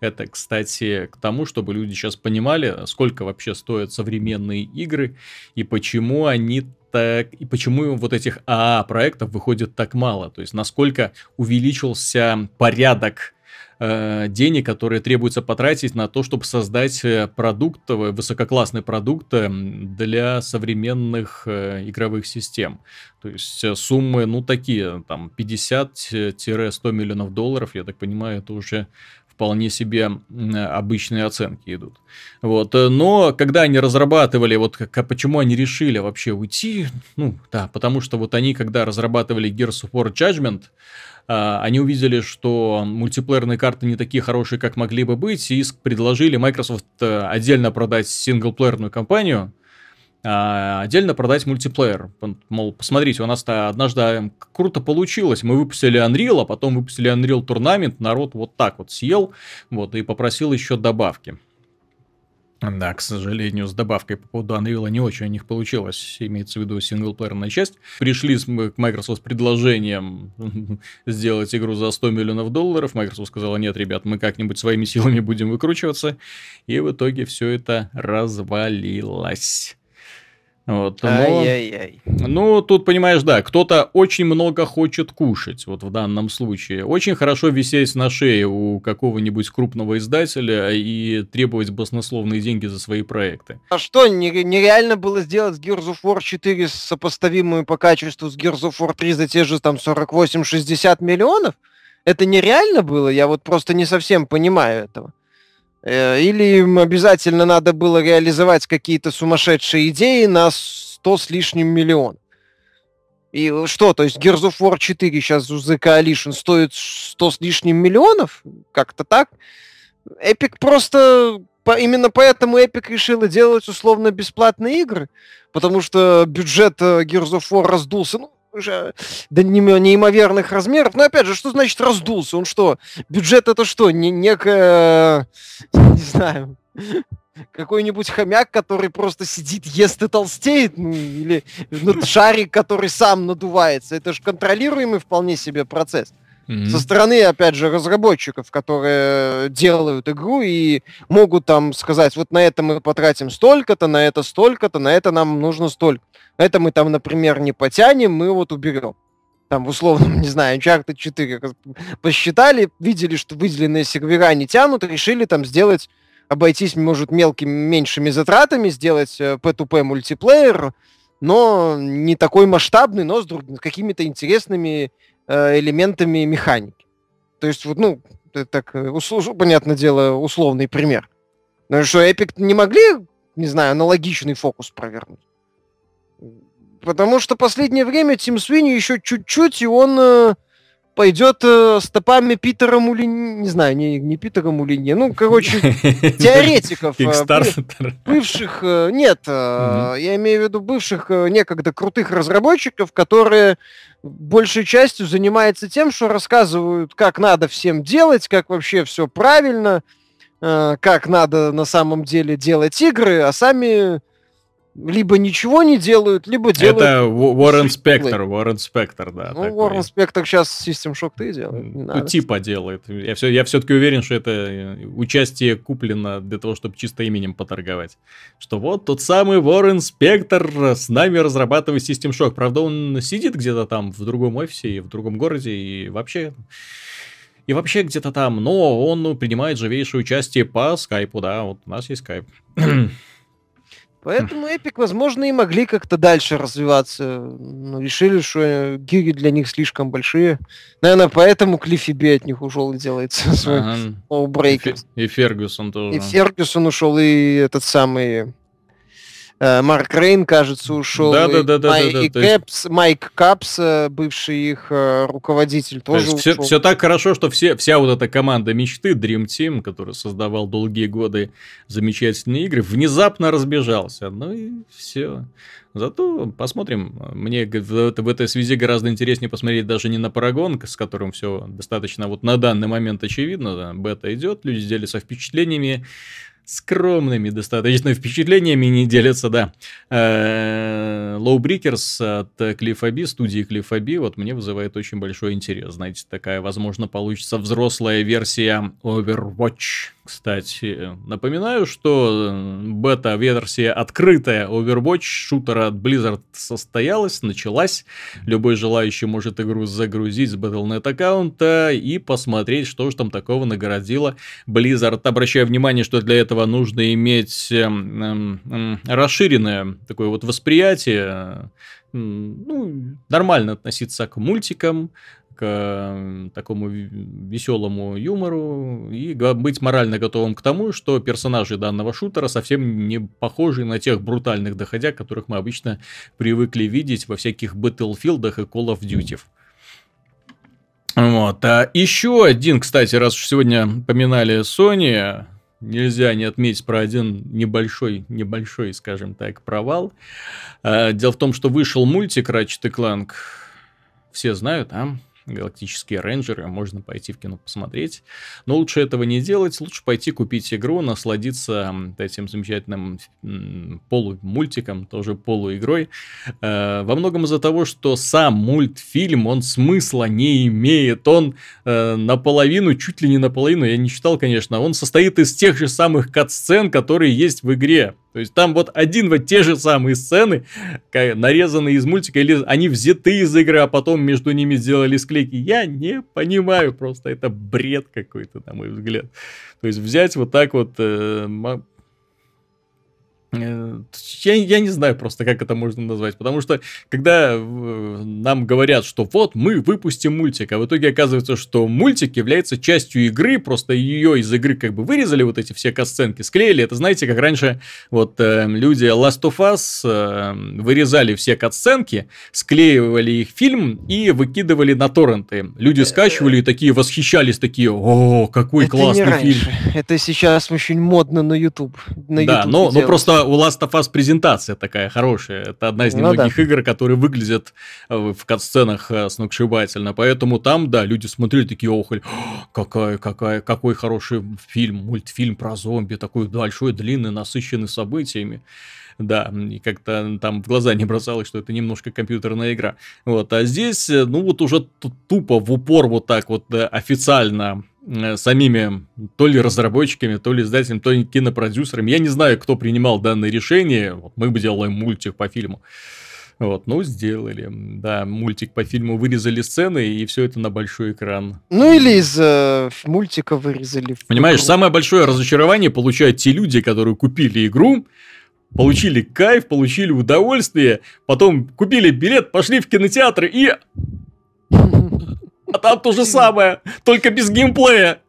Speaker 1: Это, кстати, к тому, чтобы люди сейчас понимали, сколько вообще стоят современные игры и почему они так и почему вот этих АА проектов выходит так мало, то есть насколько увеличился порядок э, денег, которые требуется потратить на то, чтобы создать э, продукт, э, высококлассный продукт э, для современных э, игровых систем. То есть суммы, ну, такие, там, 50-100 миллионов долларов, я так понимаю, это уже вполне себе обычные оценки идут. Вот. Э, но когда они разрабатывали, вот как, почему они решили вообще уйти, ну да, потому что вот они, когда разрабатывали Gears of War Judgment, а, они увидели, что мультиплеерные карты не такие хорошие, как могли бы быть, и предложили Microsoft э, отдельно продать синглплеерную компанию, а, отдельно продать мультиплеер. Мол, посмотрите, у нас-то однажды круто получилось. Мы выпустили Unreal, а потом выпустили Unreal Tournament. Народ вот так вот съел, вот, и попросил еще добавки. Да, к сожалению, с добавкой по поводу Unreal не очень у них получилось, имеется в виду синглплеерная часть. Пришли к Microsoft с предложением сделать игру за 100 миллионов долларов. Microsoft сказала, нет, ребят, мы как-нибудь своими силами будем выкручиваться. И в итоге все это развалилось. Вот, но, Ай-яй-яй. Ну, тут, понимаешь, да, кто-то очень много хочет кушать, вот в данном случае. Очень хорошо висеть на шее у какого-нибудь крупного издателя и требовать баснословные деньги за свои проекты.
Speaker 2: А что, нереально было сделать Gears of War 4 сопоставимую по качеству с Gears of War 3 за те же там 48-60 миллионов? Это нереально было? Я вот просто не совсем понимаю этого. Э, или им обязательно надо было реализовать какие-то сумасшедшие идеи на 100 с лишним миллион. И что, то есть Gears of War 4 сейчас у The Coalition стоит 100 с лишним миллионов? Как-то так? Epic просто... Именно поэтому Epic решила делать условно бесплатные игры, потому что бюджет э, Gears of War раздулся. Ну, уже до неимоверных размеров. Но опять же, что значит раздулся? Он что, бюджет это что, не, некая, не знаю, какой-нибудь хомяк, который просто сидит, ест и толстеет, ну, или ну, шарик, который сам надувается. Это же контролируемый вполне себе процесс. Mm-hmm. Со стороны, опять же, разработчиков, которые делают игру и могут там сказать, вот на это мы потратим столько-то, на это столько-то, на это нам нужно столько. Это мы там, например, не потянем, мы вот уберем. Там, условно, не знаю, Uncharted 4 посчитали, видели, что выделенные сервера не тянут, решили там сделать, обойтись, может, мелкими, меньшими затратами, сделать P2P э, мультиплеер, но не такой масштабный, но с друг... какими-то интересными элементами механики. То есть, вот, ну, так, э, услов, понятное дело, условный пример. Но что, Epic не могли, не знаю, аналогичный фокус провернуть? Потому что последнее время Тим Свини еще чуть-чуть, и он э, пойдет э, стопами Питера Мулини, не знаю, не, не Питера Мулини, ну, короче, теоретиков, э, бывших, э, нет, я имею в виду бывших некогда крутых разработчиков, которые большей частью занимаются тем, что рассказывают, как надо всем делать, как вообще все правильно, как надо на самом деле делать игры, а сами либо ничего не делают, либо делают...
Speaker 1: Это Уоррен Спектр, Уоррен Спектр, да.
Speaker 2: Ну, Уоррен Спектр сейчас System Shock ты делает.
Speaker 1: Ну, типа делает. Я, все, я все-таки уверен, что это э, участие куплено для того, чтобы чисто именем поторговать. Что вот тот самый Уоррен Спектр с нами разрабатывает System Shock. Правда, он сидит где-то там в другом офисе и в другом городе, и вообще и вообще где-то там, но он ну, принимает живейшее участие по скайпу, да, вот у нас есть скайп.
Speaker 2: Поэтому Epic, возможно, и могли как-то дальше развиваться. Но решили, что гиги для них слишком большие. Наверное, поэтому Клиффи Би от них ушел и делается свой ага.
Speaker 1: И, и Фергюсон тоже.
Speaker 2: И Фергюсон ушел, и этот самый Э, Марк Рейн, кажется, ушел. Да, да, да, да. Май, да, да, и Кэпс, есть... Майк Капс, э, бывший их э, руководитель, тоже
Speaker 1: то все, все так хорошо, что все, вся вот эта команда мечты, Dream Team, который создавал долгие годы замечательные игры, внезапно разбежался. Ну и все. Зато посмотрим. Мне в, в этой связи гораздо интереснее посмотреть даже не на Парагон, с которым все достаточно вот на данный момент очевидно. Да, бета идет, люди делятся впечатлениями скромными достаточно впечатлениями не делятся, да. Low Breakers от Клиффоби, студии Клиффоби, вот мне вызывает очень большой интерес. Знаете, такая, возможно, получится взрослая версия Overwatch. Кстати, напоминаю, что бета-версия открытая Overwatch шутера от Blizzard состоялась, началась. Любой желающий может игру загрузить с Battle.net аккаунта и посмотреть, что же там такого нагородила Blizzard. Обращаю внимание, что для этого нужно иметь эм, эм, расширенное такое вот восприятие, ну, нормально относиться к мультикам, к такому веселому юмору и быть морально готовым к тому, что персонажи данного шутера совсем не похожи на тех брутальных доходяг, которых мы обычно привыкли видеть во всяких Battlefield и Call of Duty. Вот. А еще один, кстати, раз уж сегодня поминали Sony, нельзя не отметить про один небольшой, небольшой, скажем так, провал. А, дело в том, что вышел мультик Ratchet Clank. Все знают, а? Галактические рейнджеры, можно пойти в кино посмотреть. Но лучше этого не делать, лучше пойти купить игру, насладиться этим замечательным полумультиком, тоже полуигрой. Э, во многом из-за того, что сам мультфильм, он смысла не имеет, он э, наполовину, чуть ли не наполовину, я не читал, конечно, он состоит из тех же самых кат-сцен, которые есть в игре. То есть там вот один вот те же самые сцены, нарезанные из мультика, или они взяты из игры, а потом между ними сделали склейки. Я не понимаю, просто это бред какой-то, на мой взгляд. То есть взять вот так вот э, я, я не знаю просто, как это можно назвать. Потому что, когда э, нам говорят, что вот мы выпустим мультик, а в итоге оказывается, что мультик является частью игры, просто ее из игры как бы вырезали вот эти все касценки, склеили. Это знаете, как раньше вот э, люди Last of Us э, вырезали все катсценки, склеивали их в фильм и выкидывали на торренты. Люди э, скачивали и такие восхищались, такие, о, какой это классный фильм.
Speaker 2: Это сейчас очень модно на YouTube.
Speaker 1: На да, YouTube но, но просто у Last of Us презентация такая хорошая. Это одна из ну немногих ну, да. игр, которые выглядят в кат-сценах сногсшибательно. Поэтому там, да, люди смотрели такие охали. Какая, какая, какой хороший фильм, мультфильм про зомби, такой большой, длинный, насыщенный событиями. Да, и как-то там в глаза не бросалось, что это немножко компьютерная игра. Вот, а здесь, э, ну вот уже тупо в упор вот так вот э, официально э, самими то ли разработчиками, то ли издателями, то ли кинопродюсерами. Я не знаю, кто принимал данное решение. Вот мы бы делаем мультик по фильму. Вот, ну, сделали. Да, мультик по фильму вырезали сцены, и все это на большой экран.
Speaker 2: Ну, или из э, мультика вырезали.
Speaker 1: Понимаешь, самое большое разочарование получают те люди, которые купили игру, получили кайф, получили удовольствие, потом купили билет, пошли в кинотеатр и... Там то же самое, только без геймплея.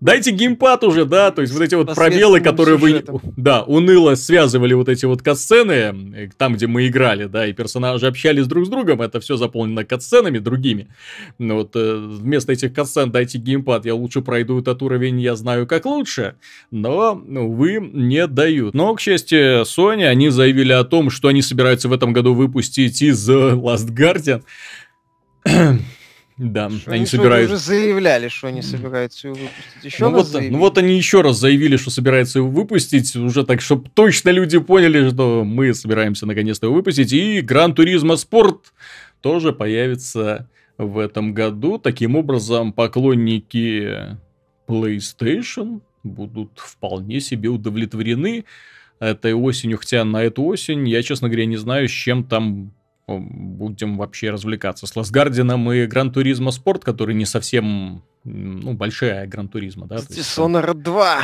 Speaker 1: Дайте геймпад уже, да, то есть вот эти вот пробелы, которые вы, да, уныло связывали вот эти вот катсцены, э, там, где мы играли, да, и персонажи общались друг с другом, это все заполнено катсценами другими. Ну вот э, вместо этих катсцен дайте геймпад, я лучше пройду этот уровень, я знаю как лучше, но, увы, не дают. Но, к счастью, Sony, они заявили о том, что они собираются в этом году выпустить из Last Guardian да,
Speaker 2: что они собираются... уже заявляли, что они собираются его выпустить. Еще
Speaker 1: ну, вот, ну вот они еще раз заявили, что собираются его выпустить, уже так, чтобы точно люди поняли, что мы собираемся наконец-то его выпустить. И Гран Туризма Спорт тоже появится в этом году. Таким образом, поклонники PlayStation будут вполне себе удовлетворены этой осенью, хотя на эту осень я, честно говоря, не знаю, с чем там будем вообще развлекаться. С Ласгардином и Гран Туризма Спорт, который не совсем ну, большая Гран Туризма, да?
Speaker 2: Dishonored 2.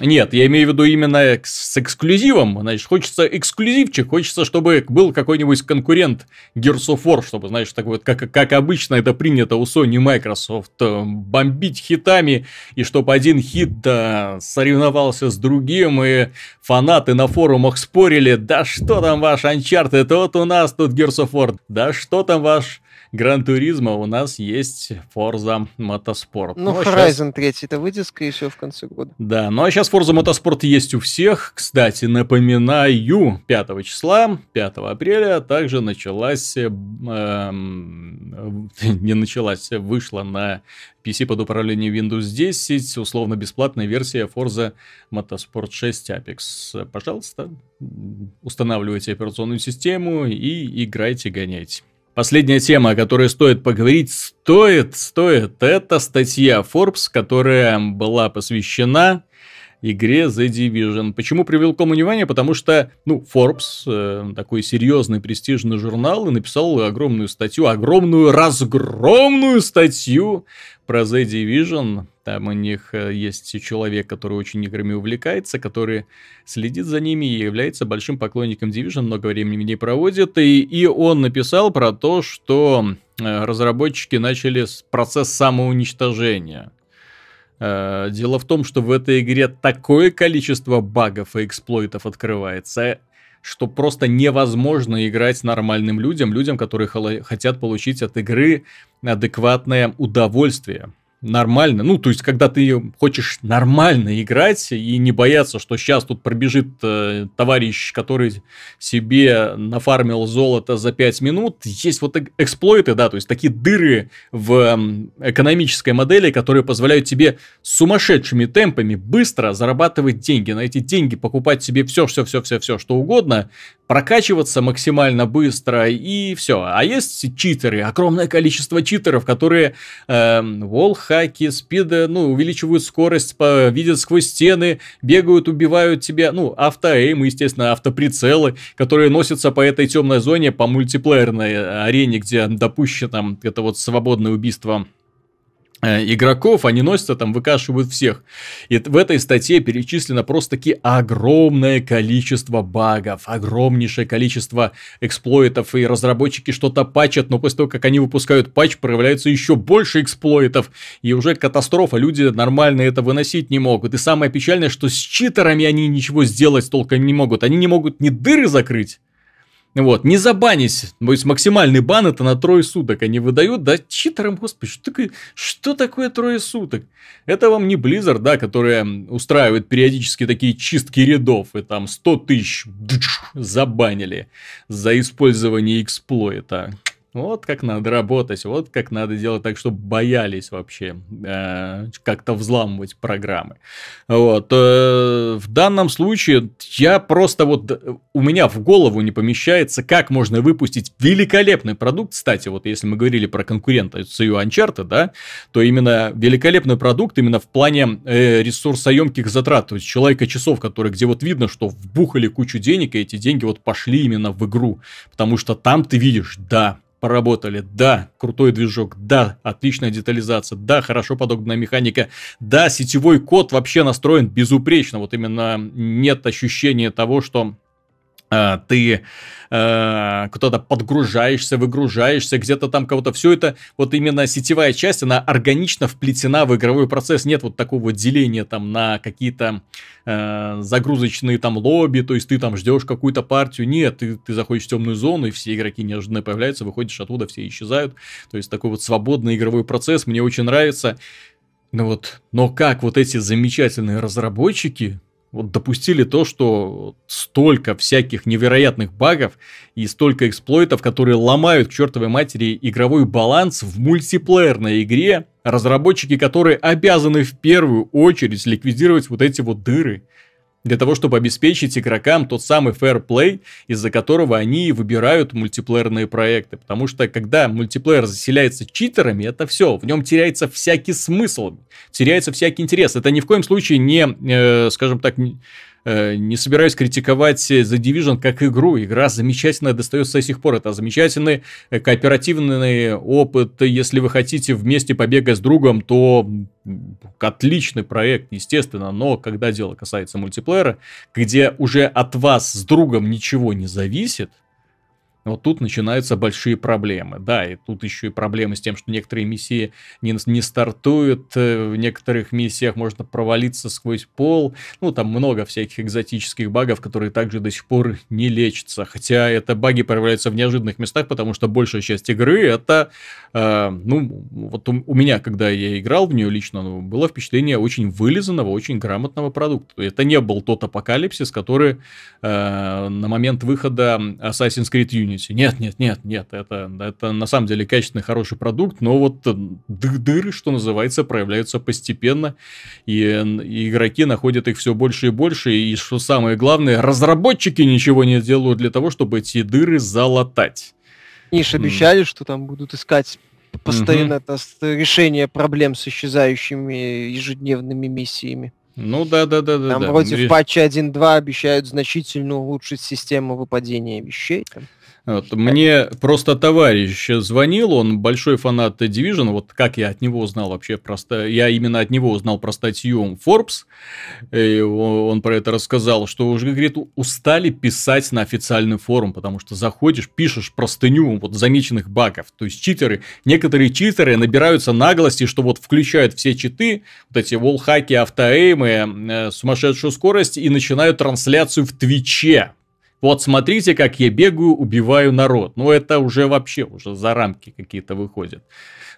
Speaker 1: Нет, я имею в виду именно с эксклюзивом. Значит, хочется эксклюзивчик, хочется, чтобы был какой-нибудь конкурент Gears of War, чтобы, знаешь, так вот, как, как обычно это принято у Sony и Microsoft, э, бомбить хитами, и чтобы один хит да, соревновался с другим, и фанаты на форумах спорили, да что там ваш Uncharted, вот у нас тут Gears of War, да что там ваш Гран Туризма у нас есть Forza Motorsport.
Speaker 2: Ну, ну а Horizon сейчас... 3 это выйдет, скорее всего, в конце года.
Speaker 1: Да, ну а сейчас Forza Motorsport есть у всех. Кстати, напоминаю, 5 числа, 5 апреля также началась, э, э, не началась, вышла на PC под управлением Windows 10, условно-бесплатная версия Forza Motorsport 6 Apex. Пожалуйста, устанавливайте операционную систему и играйте, гоняйте. Последняя тема, о которой стоит поговорить, стоит, стоит, это статья Forbes, которая была посвящена игре The Division. Почему привел к внимание? Потому что, ну, Forbes, э, такой серьезный престижный журнал, и написал огромную статью, огромную, разгромную статью про The Division. Там у них э, есть человек, который очень играми увлекается, который следит за ними и является большим поклонником Division, много времени не проводит. И, и он написал про то, что э, разработчики начали процесс самоуничтожения. Э, дело в том, что в этой игре такое количество багов и эксплойтов открывается, что просто невозможно играть нормальным людям, людям, которые хотят получить от игры адекватное удовольствие нормально. Ну, то есть, когда ты хочешь нормально играть и не бояться, что сейчас тут пробежит э, товарищ, который себе нафармил золото за 5 минут, есть вот эксплойты, да, то есть такие дыры в экономической модели, которые позволяют тебе сумасшедшими темпами быстро зарабатывать деньги. На эти деньги покупать себе все, все, все, все, все, что угодно, прокачиваться максимально быстро и все. А есть читеры, огромное количество читеров, которые э, волхаки, спиды, ну, увеличивают скорость, видят сквозь стены, бегают, убивают тебя, ну, автоэйм, естественно, автоприцелы, которые носятся по этой темной зоне, по мультиплеерной арене, где допущено это вот свободное убийство игроков, они носятся там, выкашивают всех. И в этой статье перечислено просто-таки огромное количество багов, огромнейшее количество эксплойтов, и разработчики что-то патчат, но после того, как они выпускают патч, проявляется еще больше эксплойтов, и уже катастрофа, люди нормально это выносить не могут. И самое печальное, что с читерами они ничего сделать толком не могут, они не могут ни дыры закрыть, Вот, не забанить, то есть максимальный бан это на трое суток они выдают, да, читерам, господи, что такое, что такое трое суток? Это вам не Blizzard, да, которая устраивает периодически такие чистки рядов, и там 100 тысяч забанили за использование эксплойта. Вот как надо работать, вот как надо делать так, чтобы боялись вообще э, как-то взламывать программы. Вот. Э, в данном случае я просто вот у меня в голову не помещается, как можно выпустить великолепный продукт. Кстати, вот если мы говорили про конкуренцию Uncharted, да, то именно великолепный продукт именно в плане э, ресурсоемких затрат, то есть человека часов, которые где вот видно, что вбухали кучу денег, и эти деньги вот пошли именно в игру, потому что там ты видишь, да, поработали. Да, крутой движок, да, отличная детализация, да, хорошо подобная механика, да, сетевой код вообще настроен безупречно. Вот именно нет ощущения того, что ты э, куда-то подгружаешься, выгружаешься, где-то там кого-то. Все это, вот именно сетевая часть, она органично вплетена в игровой процесс. Нет вот такого деления там на какие-то э, загрузочные там лобби, то есть ты там ждешь какую-то партию. Нет, ты, ты заходишь в темную зону, и все игроки неожиданно появляются, выходишь оттуда, все исчезают. То есть такой вот свободный игровой процесс мне очень нравится. Ну вот, но как вот эти замечательные разработчики вот допустили то, что столько всяких невероятных багов и столько эксплойтов, которые ломают к чертовой матери игровой баланс в мультиплеерной игре, разработчики, которые обязаны в первую очередь ликвидировать вот эти вот дыры для того, чтобы обеспечить игрокам тот самый fair play, из-за которого они выбирают мультиплеерные проекты. Потому что когда мультиплеер заселяется читерами, это все, в нем теряется всякий смысл, теряется всякий интерес. Это ни в коем случае не, э, скажем так, не собираюсь критиковать The Division как игру. Игра замечательная, достается до сих пор. Это замечательный э, кооперативный опыт. Если вы хотите вместе побегать с другом, то отличный проект, естественно. Но когда дело касается мультиплеера, где уже от вас с другом ничего не зависит, вот тут начинаются большие проблемы. Да, и тут еще и проблемы с тем, что некоторые миссии не, не стартуют, э, в некоторых миссиях можно провалиться сквозь пол. Ну, там много всяких экзотических багов, которые также до сих пор не лечатся. Хотя это баги проявляются в неожиданных местах, потому что большая часть игры это, э, ну, вот у, у меня, когда я играл в нее лично, ну, было впечатление очень вылизанного, очень грамотного продукта. Это не был тот апокалипсис, который э, на момент выхода Assassin's Creed Unity Unity. Нет, нет, нет, нет, это, это на самом деле качественный, хороший продукт, но вот дыры, что называется, проявляются постепенно, и, и игроки находят их все больше и больше, и что самое главное, разработчики ничего не делают для того, чтобы эти дыры залатать.
Speaker 2: Они же обещали, mm. что там будут искать постоянно mm-hmm. решение проблем с исчезающими ежедневными миссиями.
Speaker 1: Ну да, да, да, да.
Speaker 2: Там
Speaker 1: да.
Speaker 2: вроде в патче 1.2 обещают значительно улучшить систему выпадения вещей. Там.
Speaker 1: Вот, мне просто товарищ звонил, он большой фанат Division, вот как я от него узнал вообще просто, я именно от него узнал про статью Forbes, и он про это рассказал, что уже, говорит, устали писать на официальный форум, потому что заходишь, пишешь простыню вот замеченных багов, то есть читеры, некоторые читеры набираются наглости, что вот включают все читы, вот эти волхаки, автоэймы, э, сумасшедшую скорость и начинают трансляцию в Твиче, вот смотрите, как я бегаю, убиваю народ. Ну, это уже вообще уже за рамки какие-то выходят.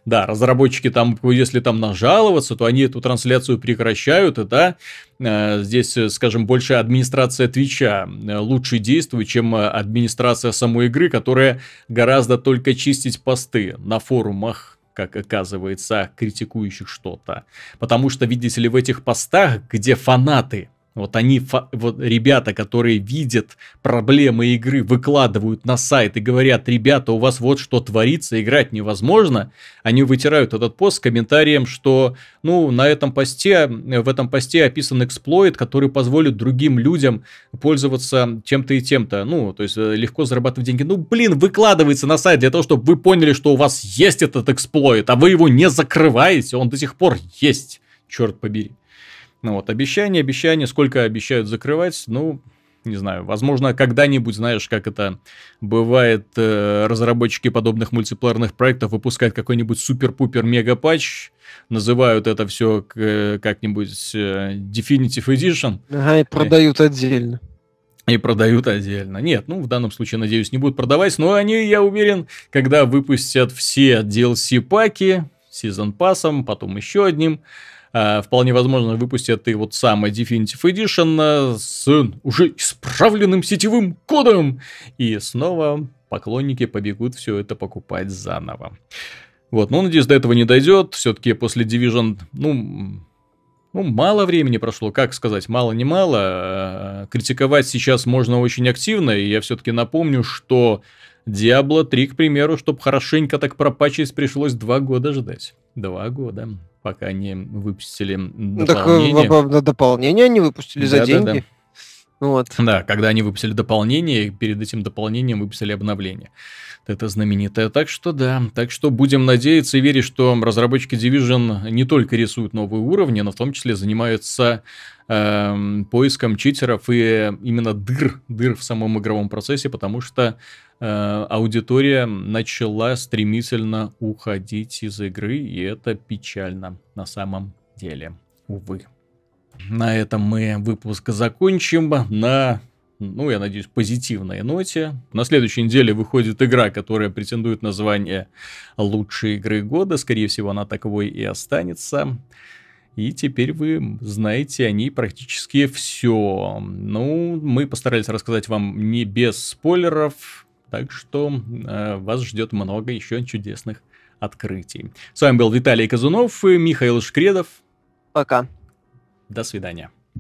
Speaker 1: Да, разработчики там, если там нажаловаться, то они эту трансляцию прекращают, и да, э, здесь, скажем, больше администрация Твича э, лучше действует, чем администрация самой игры, которая гораздо только чистить посты на форумах как оказывается, критикующих что-то. Потому что, видите ли, в этих постах, где фанаты вот они, вот ребята, которые видят проблемы игры, выкладывают на сайт и говорят, ребята, у вас вот что творится, играть невозможно. Они вытирают этот пост с комментарием, что, ну, на этом посте, в этом посте описан эксплойт, который позволит другим людям пользоваться тем-то и тем-то. Ну, то есть, э, легко зарабатывать деньги. Ну, блин, выкладывается на сайт для того, чтобы вы поняли, что у вас есть этот эксплойт, а вы его не закрываете, он до сих пор есть. Черт побери. Ну вот, обещание, обещание, сколько обещают закрывать, ну, не знаю, возможно, когда-нибудь, знаешь, как это бывает, э, разработчики подобных мультиплеерных проектов выпускают какой-нибудь супер-пупер мега-патч, называют это все как-нибудь э, Definitive Edition.
Speaker 2: Ага, и продают отдельно.
Speaker 1: И продают отдельно. Нет, ну в данном случае, надеюсь, не будут продавать, но они, я уверен, когда выпустят все DLC-паки, сезон пассом, потом еще одним, а, вполне возможно выпустят и вот самый Definitive Edition с уже исправленным сетевым кодом. И снова поклонники побегут все это покупать заново. Вот, но надеюсь, до этого не дойдет. Все-таки после Division, ну, ну, мало времени прошло, как сказать, мало не мало. А, критиковать сейчас можно очень активно, и я все-таки напомню, что Diablo 3, к примеру, чтобы хорошенько так пропачить, пришлось два года ждать. Два года, пока не выпустили дополнение.
Speaker 2: Так, дополнение они выпустили да, за деньги. Да, да.
Speaker 1: Вот. Да, когда они выпустили дополнение, перед этим дополнением выпустили обновление. Это знаменитое. Так что да, так что будем надеяться и верить, что разработчики Division не только рисуют новые уровни, но в том числе занимаются э, поиском читеров и именно дыр, дыр в самом игровом процессе, потому что э, аудитория начала стремительно уходить из игры, и это печально на самом деле, увы. На этом мы выпуск закончим. На ну, я надеюсь, позитивной ноте. На следующей неделе выходит игра, которая претендует на звание лучшей игры года. Скорее всего, она таковой и останется. И теперь вы знаете о ней практически все. Ну, мы постарались рассказать вам не без спойлеров, так что э, вас ждет много еще чудесных открытий. С вами был Виталий Казунов и Михаил Шкредов.
Speaker 2: Пока.
Speaker 1: До свидания.